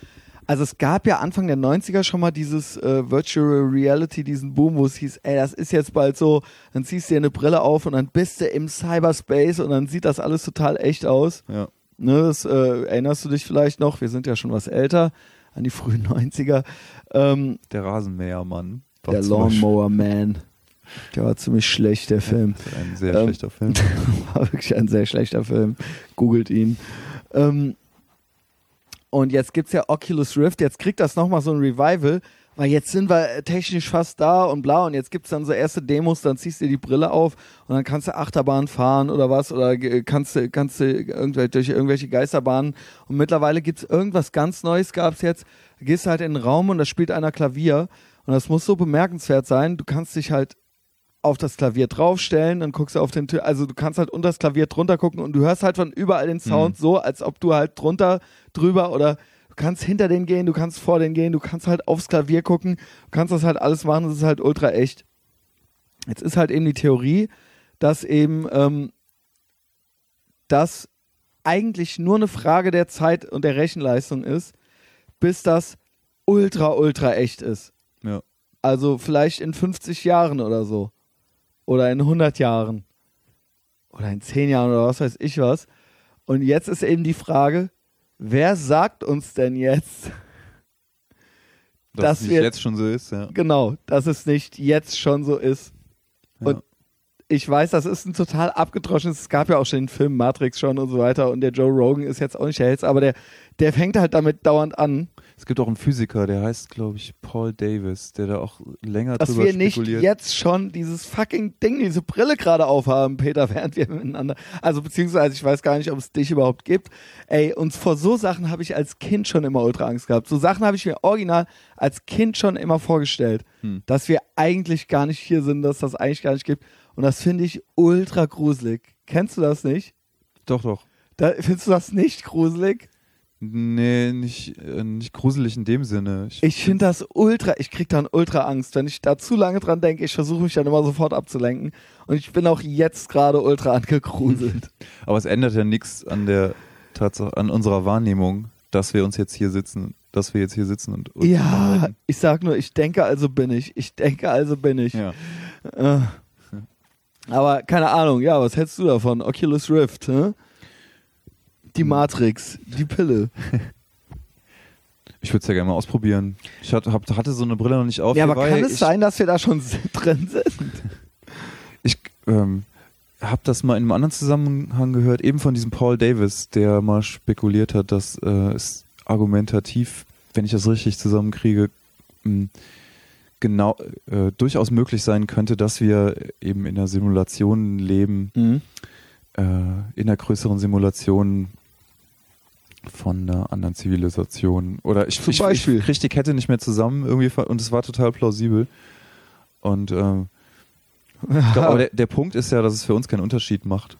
Also es gab ja Anfang der 90er schon mal dieses äh, Virtual Reality, diesen Boom, wo es hieß, ey, das ist jetzt bald so, dann ziehst du dir eine Brille auf und dann bist du im Cyberspace und dann sieht das alles total echt aus. Ja. Ne, das äh, erinnerst du dich vielleicht noch, wir sind ja schon was älter, an die frühen 90er. Ähm, Der Rasenmähermann. der Lawnmower Man. Der war ziemlich schlecht, der Film. Ein sehr Ähm, schlechter Film. war wirklich ein sehr schlechter Film. Googelt ihn. Ähm, und jetzt gibt es ja Oculus Rift. Jetzt kriegt das nochmal so ein Revival, weil jetzt sind wir technisch fast da und bla. Und jetzt gibt es dann so erste Demos, dann ziehst du dir die Brille auf und dann kannst du Achterbahn fahren oder was. Oder kannst du, kannst du irgendwelche, durch irgendwelche Geisterbahnen. Und mittlerweile gibt es irgendwas ganz Neues, gab es jetzt. Da gehst du halt in den Raum und da spielt einer Klavier. Und das muss so bemerkenswert sein. Du kannst dich halt auf das Klavier draufstellen, dann guckst du auf den Tür, also du kannst halt unter das Klavier drunter gucken und du hörst halt von überall den Sound so, als ob du halt drunter, drüber oder du kannst hinter den gehen, du kannst vor den gehen, du kannst halt aufs Klavier gucken, du kannst das halt alles machen, das ist halt ultra echt. Jetzt ist halt eben die Theorie, dass eben ähm, das eigentlich nur eine Frage der Zeit und der Rechenleistung ist, bis das ultra, ultra echt ist. Ja. Also vielleicht in 50 Jahren oder so. Oder in 100 Jahren. Oder in 10 Jahren oder was weiß ich was. Und jetzt ist eben die Frage, wer sagt uns denn jetzt, Dass dass es nicht wir- jetzt schon so ist, ja. genau, dass es nicht jetzt schon so ist? ja. Und- Ich weiß, das ist ein total abgedroschenes, es gab ja auch schon den Film Matrix schon und so weiter und der Joe Rogan ist jetzt auch nicht der Hellste, aber der, der fängt halt damit dauernd an, Es gibt auch einen Physiker, der heißt, glaube ich, Paul Davis, der da auch länger dass drüber wir nicht spekuliert. jetzt schon dieses fucking Ding, diese Brille gerade aufhaben, Peter, während wir miteinander. Also beziehungsweise ich weiß gar nicht, ob es dich überhaupt gibt. Ey, und vor so Sachen habe ich als Kind schon immer ultra Angst gehabt. So Sachen habe ich mir original als Kind schon immer vorgestellt, Hm. dass wir eigentlich gar nicht hier sind, dass das eigentlich gar nicht gibt. Und das finde ich ultra gruselig. Kennst du das nicht? Doch, doch. Da, findest du das nicht gruselig? Nee, nicht, äh, nicht gruselig in dem Sinne. Ich, Ich finde das ultra, ich krieg dann ultra Angst, wenn ich da zu lange dran denke. Ich versuche mich dann immer sofort abzulenken. Und ich bin auch jetzt gerade ultra angegruselt. aber es ändert ja nichts an der Tatsache, an unserer Wahrnehmung, dass wir uns jetzt hier sitzen, dass wir jetzt hier sitzen und ja, ich sag nur, ich denke, also bin ich. Ich denke, also bin ich. Ja. Äh. Aber keine Ahnung, ja, was hältst du davon? Oculus Rift, hä? Hm. Die Matrix, die Pille. Ich würde es ja gerne mal ausprobieren. Ich hatte, hab, hatte so eine Brille noch nicht auf. ja, aber kann es ich, sein, dass wir da schon drin sind? Ich ähm, habe das mal in einem anderen Zusammenhang gehört, eben von diesem Paul Davis, der mal spekuliert hat, dass äh, es argumentativ, wenn ich das richtig zusammenkriege, mh, genau äh, durchaus möglich sein könnte, dass wir eben in einer Simulation leben, Mhm. äh, in einer größeren Simulation von einer anderen Zivilisation. Oder ich, Zum ich, Beispiel. ich kriege die Kette nicht mehr zusammen irgendwie und es war total plausibel. Und ähm, glaub, aber der, der Punkt ist ja, dass es für uns keinen Unterschied macht.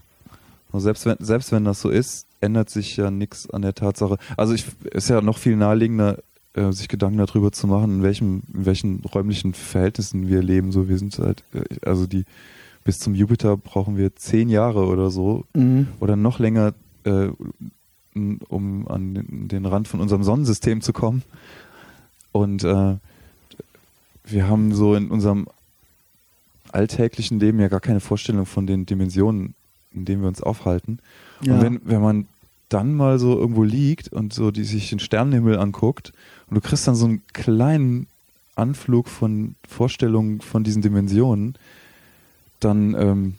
Und selbst wenn, selbst wenn das so ist, ändert sich ja nichts an der Tatsache. Also ich ist ja noch viel naheliegender, äh, sich Gedanken darüber zu machen, in welchem, in welchen räumlichen Verhältnissen wir leben. So, wir sind halt, äh, also die bis zum Jupiter brauchen wir zehn Jahre oder so Mhm. oder noch länger, äh, um an den, den Rand von unserem Sonnensystem zu kommen. Und äh, wir haben so in unserem alltäglichen Leben ja gar keine Vorstellung von den Dimensionen, in denen wir uns aufhalten. Ja. Und wenn, wenn man dann mal so irgendwo liegt und so die sich den Sternenhimmel anguckt und du kriegst dann so einen kleinen Anflug von Vorstellungen von diesen Dimensionen, dann, ähm,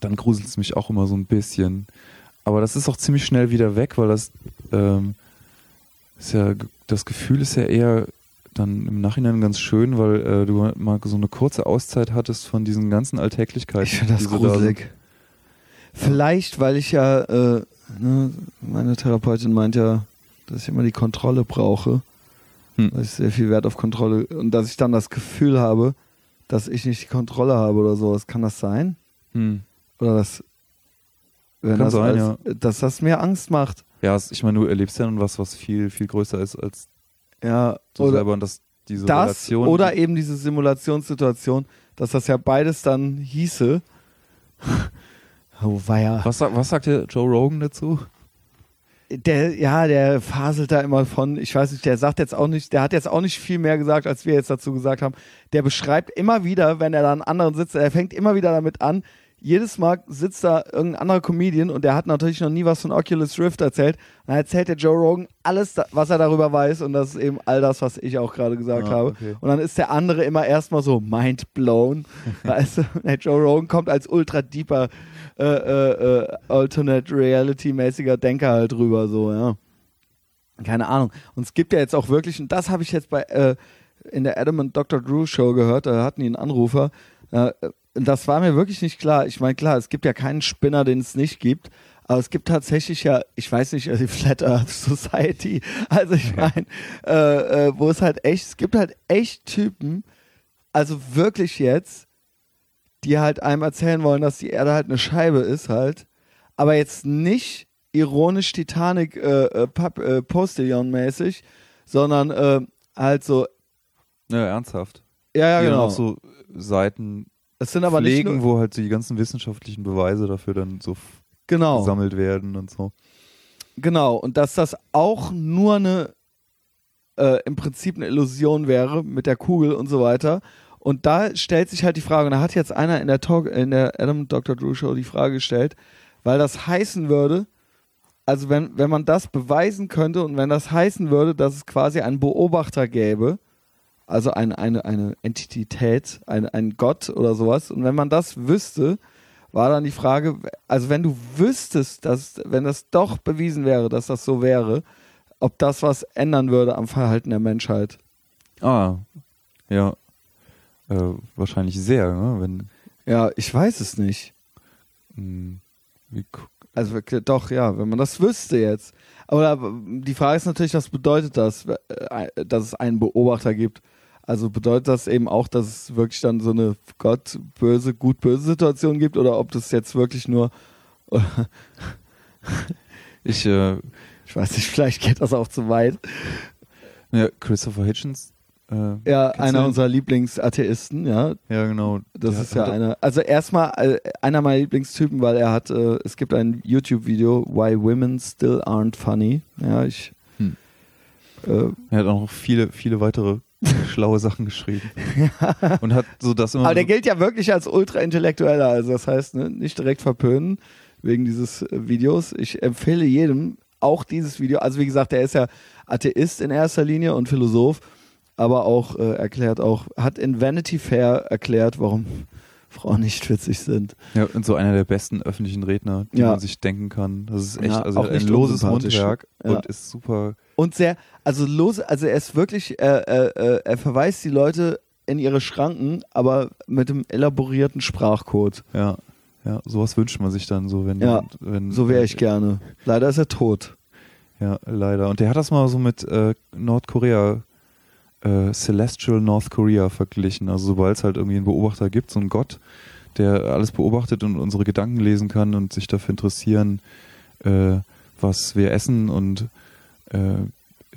dann gruselt es mich auch immer so ein bisschen. Aber das ist auch ziemlich schnell wieder weg, weil das ähm, ist ja, das Gefühl ist ja eher dann im Nachhinein ganz schön, weil äh, du mal so eine kurze Auszeit hattest von diesen ganzen Alltäglichkeiten. Ich finde das so da gruselig. Vielleicht, weil ich ja, äh, ne, meine Therapeutin meint ja, dass ich immer die Kontrolle brauche. Hm. Dass ich sehr viel Wert auf Kontrolle und dass ich dann das Gefühl habe, dass ich nicht die Kontrolle habe oder sowas. Kann das sein? Hm. Oder dass, wenn Kann das sein, als, dass das mir Angst macht? Ja, ich meine, du erlebst ja nun was, was viel, viel größer ist als Ja, du selber und das, diese das Relation. oder eben diese Simulationssituation, dass das ja beides dann hieße. Oh, weia. was, was sagt der Joe Rogan dazu? Der, ja, der faselt da immer von, ich weiß nicht, der sagt jetzt auch nicht, der hat jetzt auch nicht viel mehr gesagt, als wir jetzt dazu gesagt haben. Der beschreibt immer wieder, wenn er da einen anderen sitzt, er fängt immer wieder damit an, jedes Mal sitzt da irgendein anderer Comedian und der hat natürlich noch nie was von Oculus Rift erzählt. Dann erzählt der Joe Rogan alles, was er darüber weiß und das ist eben all das, was ich auch gerade gesagt Ah, habe. okay. Und dann ist der andere immer erstmal so mind blown. weißt du, der Joe Rogan kommt als ultra deeper äh, äh, äh, Alternate Reality mäßiger Denker halt rüber, so, ja. Keine Ahnung. Und es gibt ja jetzt auch wirklich, und das habe ich jetzt bei äh, in der Adam und Dr. Drew Show gehört, da hatten die einen Anrufer. Äh, das war mir wirklich nicht klar. Ich meine, klar, es gibt ja keinen Spinner, den es nicht gibt. Aber es gibt tatsächlich ja, ich weiß nicht, die Flat Earth Society. Also ich meine, äh, äh, wo es halt echt, es gibt halt echt Typen, also wirklich jetzt, die halt einem erzählen wollen, dass die Erde halt eine Scheibe ist halt, aber jetzt nicht ironisch Titanic äh, äh, äh, Postillon-mäßig, sondern äh, halt so, Ja, ernsthaft. ja, ja, die genau. auch so Seiten es sind aber nicht pflegen, wo halt die ganzen wissenschaftlichen Beweise dafür dann so genau, gesammelt werden und so. genau, und dass das auch nur eine, äh, im Prinzip eine Illusion wäre mit der Kugel und so weiter. Und da stellt sich halt die Frage, und da hat jetzt einer in der Talk, in der Adam Dr. Drew Show die Frage gestellt, weil das heißen würde, also wenn, wenn man das beweisen könnte und wenn das heißen würde, dass es quasi einen Beobachter gäbe, also eine, eine, eine Entität, ein, ein Gott oder sowas, und wenn man das wüsste, war dann die Frage, also wenn du wüsstest, dass, wenn das doch bewiesen wäre, dass das so wäre, ob das was ändern würde am Verhalten der Menschheit. Ah, ja. Äh, wahrscheinlich sehr, ne? Wenn, Ja, ich weiß es nicht. mh, gu- Also doch, ja, wenn man das wüsste jetzt. Aber die Frage ist natürlich, was bedeutet das, äh, dass es einen Beobachter gibt? Also bedeutet das eben auch, dass es wirklich dann so eine Gott böse, gut böse Situation gibt oder ob das jetzt wirklich nur, ich, äh, ich weiß nicht, vielleicht geht das auch zu weit. ja, Christopher Hitchens. Äh, Ja, einer den? unserer Lieblingsatheisten, ja. Ja, genau. Das Der ist ja einer. Also erstmal äh, einer meiner Lieblingstypen, weil er hat, äh, es gibt ein YouTube-Video, Why Women Still Aren't Funny. Ja, ich. Hm. Äh, Er hat auch noch viele, viele weitere schlaue Sachen geschrieben. Und hat so das immer. aber der so, gilt ja wirklich als ultra-intellektueller. Also das heißt, ne, nicht direkt verpönen wegen dieses äh, Videos. Ich empfehle jedem auch dieses Video. Also wie gesagt, der ist ja Atheist in erster Linie und Philosoph, aber auch äh, erklärt auch, hat in Vanity Fair erklärt, warum Frauen nicht witzig sind. ja, und so einer der besten öffentlichen Redner, die Ja. man sich denken kann. Das ist echt, Ja, also auch ein loses. Mundwerk Ja. und ist super. Und sehr, also los, also er ist wirklich, äh, äh, äh, er verweist die Leute in ihre Schranken, aber mit dem elaborierten Sprachcode. Ja, ja, sowas wünscht man sich dann so, wenn, Ja, wenn So wäre ich gerne. Leider ist er tot. Ja, leider. Und der hat das mal so mit äh, Nordkorea, äh, Celestial North Korea verglichen. Also sobald es halt irgendwie einen Beobachter gibt, so einen Gott, der alles beobachtet und unsere Gedanken lesen kann und sich dafür interessieren, äh, was wir essen und äh,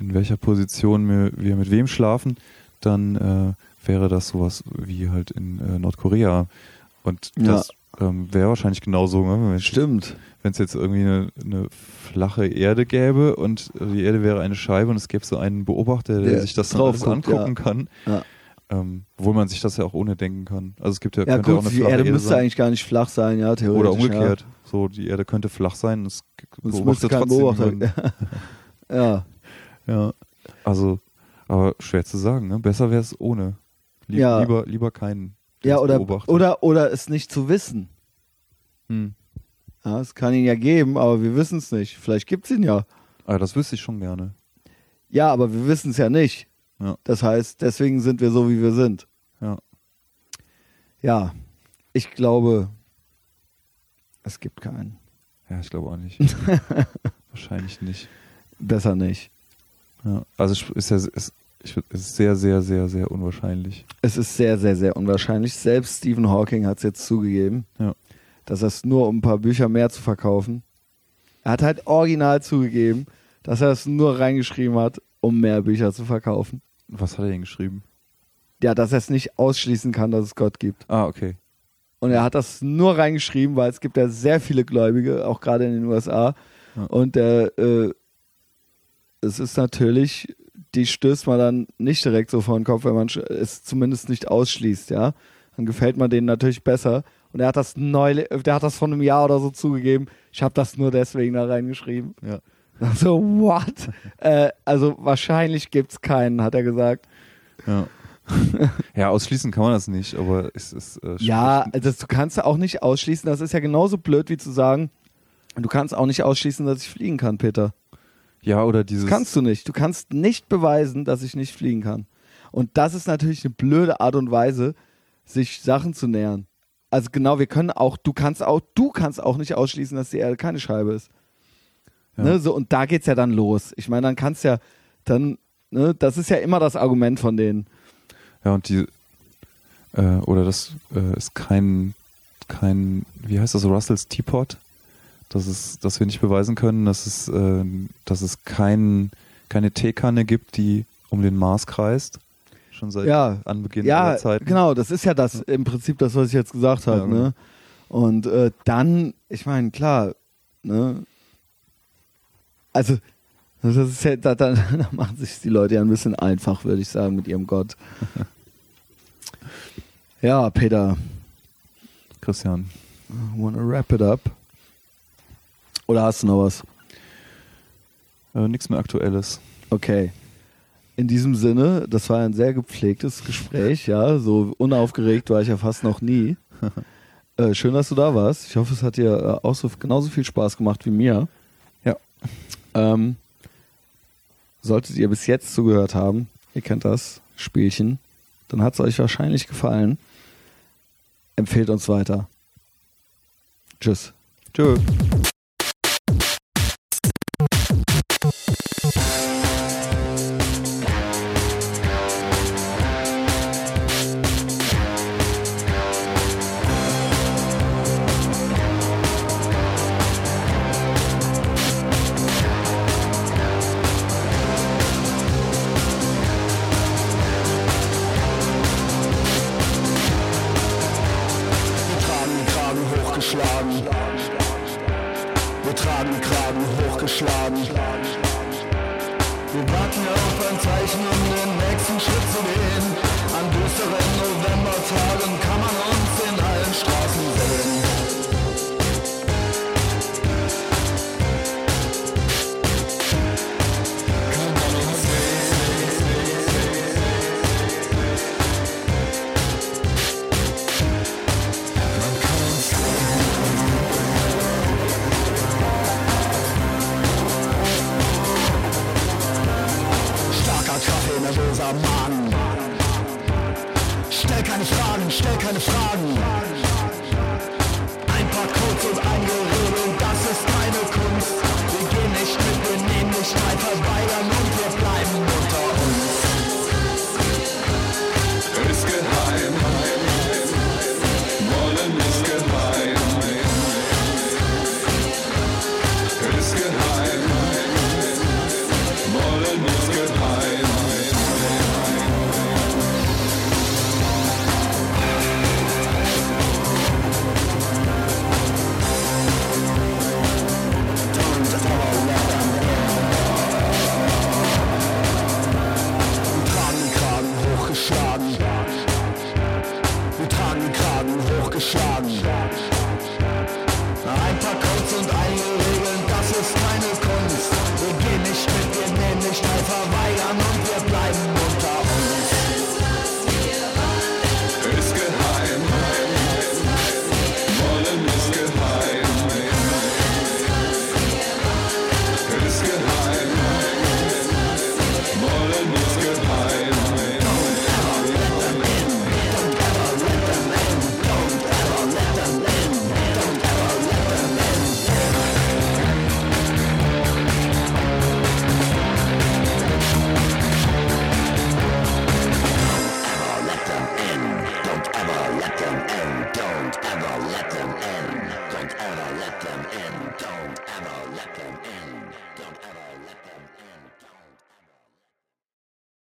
in welcher Position wir, wir mit wem schlafen, dann äh, wäre das sowas wie halt in äh, Nordkorea. Und Ja. Ähm, wäre wahrscheinlich genauso, ne? wenn es Stimmt. wenn es jetzt irgendwie eine, eine flache Erde gäbe und die Erde wäre eine Scheibe und es gäbe so einen Beobachter, der Der sich das dann drauf guckt, angucken ja. kann, Ja, ähm, obwohl man sich das ja auch ohne denken kann. Also es gibt ja, ja könnte auch gut, eine die flache Erde Erde müsste sein. eigentlich gar nicht flach sein, ja, theoretisch. Oder umgekehrt. So, die Erde könnte flach sein, es Ja. Es beobachtet kein trotzdem Beobachter. niemand. ja. Ja, also, aber schwer zu sagen, ne? Besser wäre es ohne. Lie Ja. Lieber, lieber keinen. Ja, oder, beobachtet. oder, oder es nicht zu wissen. Hm. Ja, es kann ihn ja geben, aber wir wissen es nicht. Vielleicht gibt es ihn ja. Aber das wüsste ich schon gerne. Ja, aber wir wissen es ja nicht. Ja. Das heißt, deswegen sind wir so, wie wir sind. Ja. Ja, ich glaube, es gibt keinen. Ja, ich glaube auch nicht. Wahrscheinlich nicht. Besser nicht. Ja. Also ist ja es, ich, würd- es ist sehr, sehr, sehr, sehr unwahrscheinlich. Es ist sehr, sehr, sehr unwahrscheinlich. Selbst Stephen Hawking hat es jetzt zugegeben, Ja. dass er es nur um ein paar Bücher mehr zu verkaufen. Er hat halt original zugegeben, dass er es nur reingeschrieben hat, um mehr Bücher zu verkaufen. Was hat er denn geschrieben? Ja, dass er es nicht ausschließen kann, dass es Gott gibt. Ah, okay. Und er hat das nur reingeschrieben, weil es gibt ja sehr viele Gläubige, auch gerade in den USA. Ja. Und der, äh, es ist natürlich, die stößt man dann nicht direkt so vor den Kopf, wenn man es zumindest nicht ausschließt, ja. Dann gefällt man denen natürlich besser. Und er hat das neu, der hat das vor einem Jahr oder so zugegeben. Ich habe das nur deswegen da reingeschrieben. Ja. So, what? äh, also wahrscheinlich gibt's keinen, hat er gesagt. Ja. ja, ausschließen kann man das nicht, aber es ist. Äh, Ja, das, du kannst auch nicht ausschließen. Das ist ja genauso blöd wie zu sagen, du kannst auch nicht ausschließen, dass ich fliegen kann, Peter. Ja, oder dieses. Das kannst du nicht. Du kannst nicht beweisen, dass ich nicht fliegen kann. Und das ist natürlich eine blöde Art und Weise, sich Sachen zu nähern. Also genau, wir können auch, du kannst auch, du kannst auch nicht ausschließen, dass die Erde keine Scheibe ist. Ja. Ne, so, und da geht's ja dann los. Ich meine, dann kannst ja, dann, ne, das ist ja immer das Argument von denen. Ja, und die. Äh, oder das äh, ist kein. kein. Wie heißt das? Russells Teapot? Dass, es, dass wir nicht beweisen können, dass es, äh, dass es kein, keine Teekanne gibt, die um den Mars kreist. Schon seit Ja, Anbeginn ja, aller Zeiten. genau, das ist ja das im Prinzip das, was ich jetzt gesagt habe. Ja, genau. ne? Und äh, dann, ich meine, klar, ne? Also, das ist ja, da, da, da machen sich die Leute ja ein bisschen einfach, würde ich sagen, mit ihrem Gott. ja, Peter, Christian. wanna wrap it up? Oder hast du noch was? Äh, nichts mehr Aktuelles. Okay. In diesem Sinne, das war ein sehr gepflegtes Gespräch, ja. So unaufgeregt war ich ja fast noch nie. äh, schön, dass du da warst. Ich hoffe, es hat dir äh, auch so genauso viel Spaß gemacht wie mir. Ja. Ähm, solltet ihr bis jetzt zugehört haben, ihr kennt das Spielchen, dann hat es euch wahrscheinlich gefallen. Empfehlt uns weiter. Tschüss. Tschö.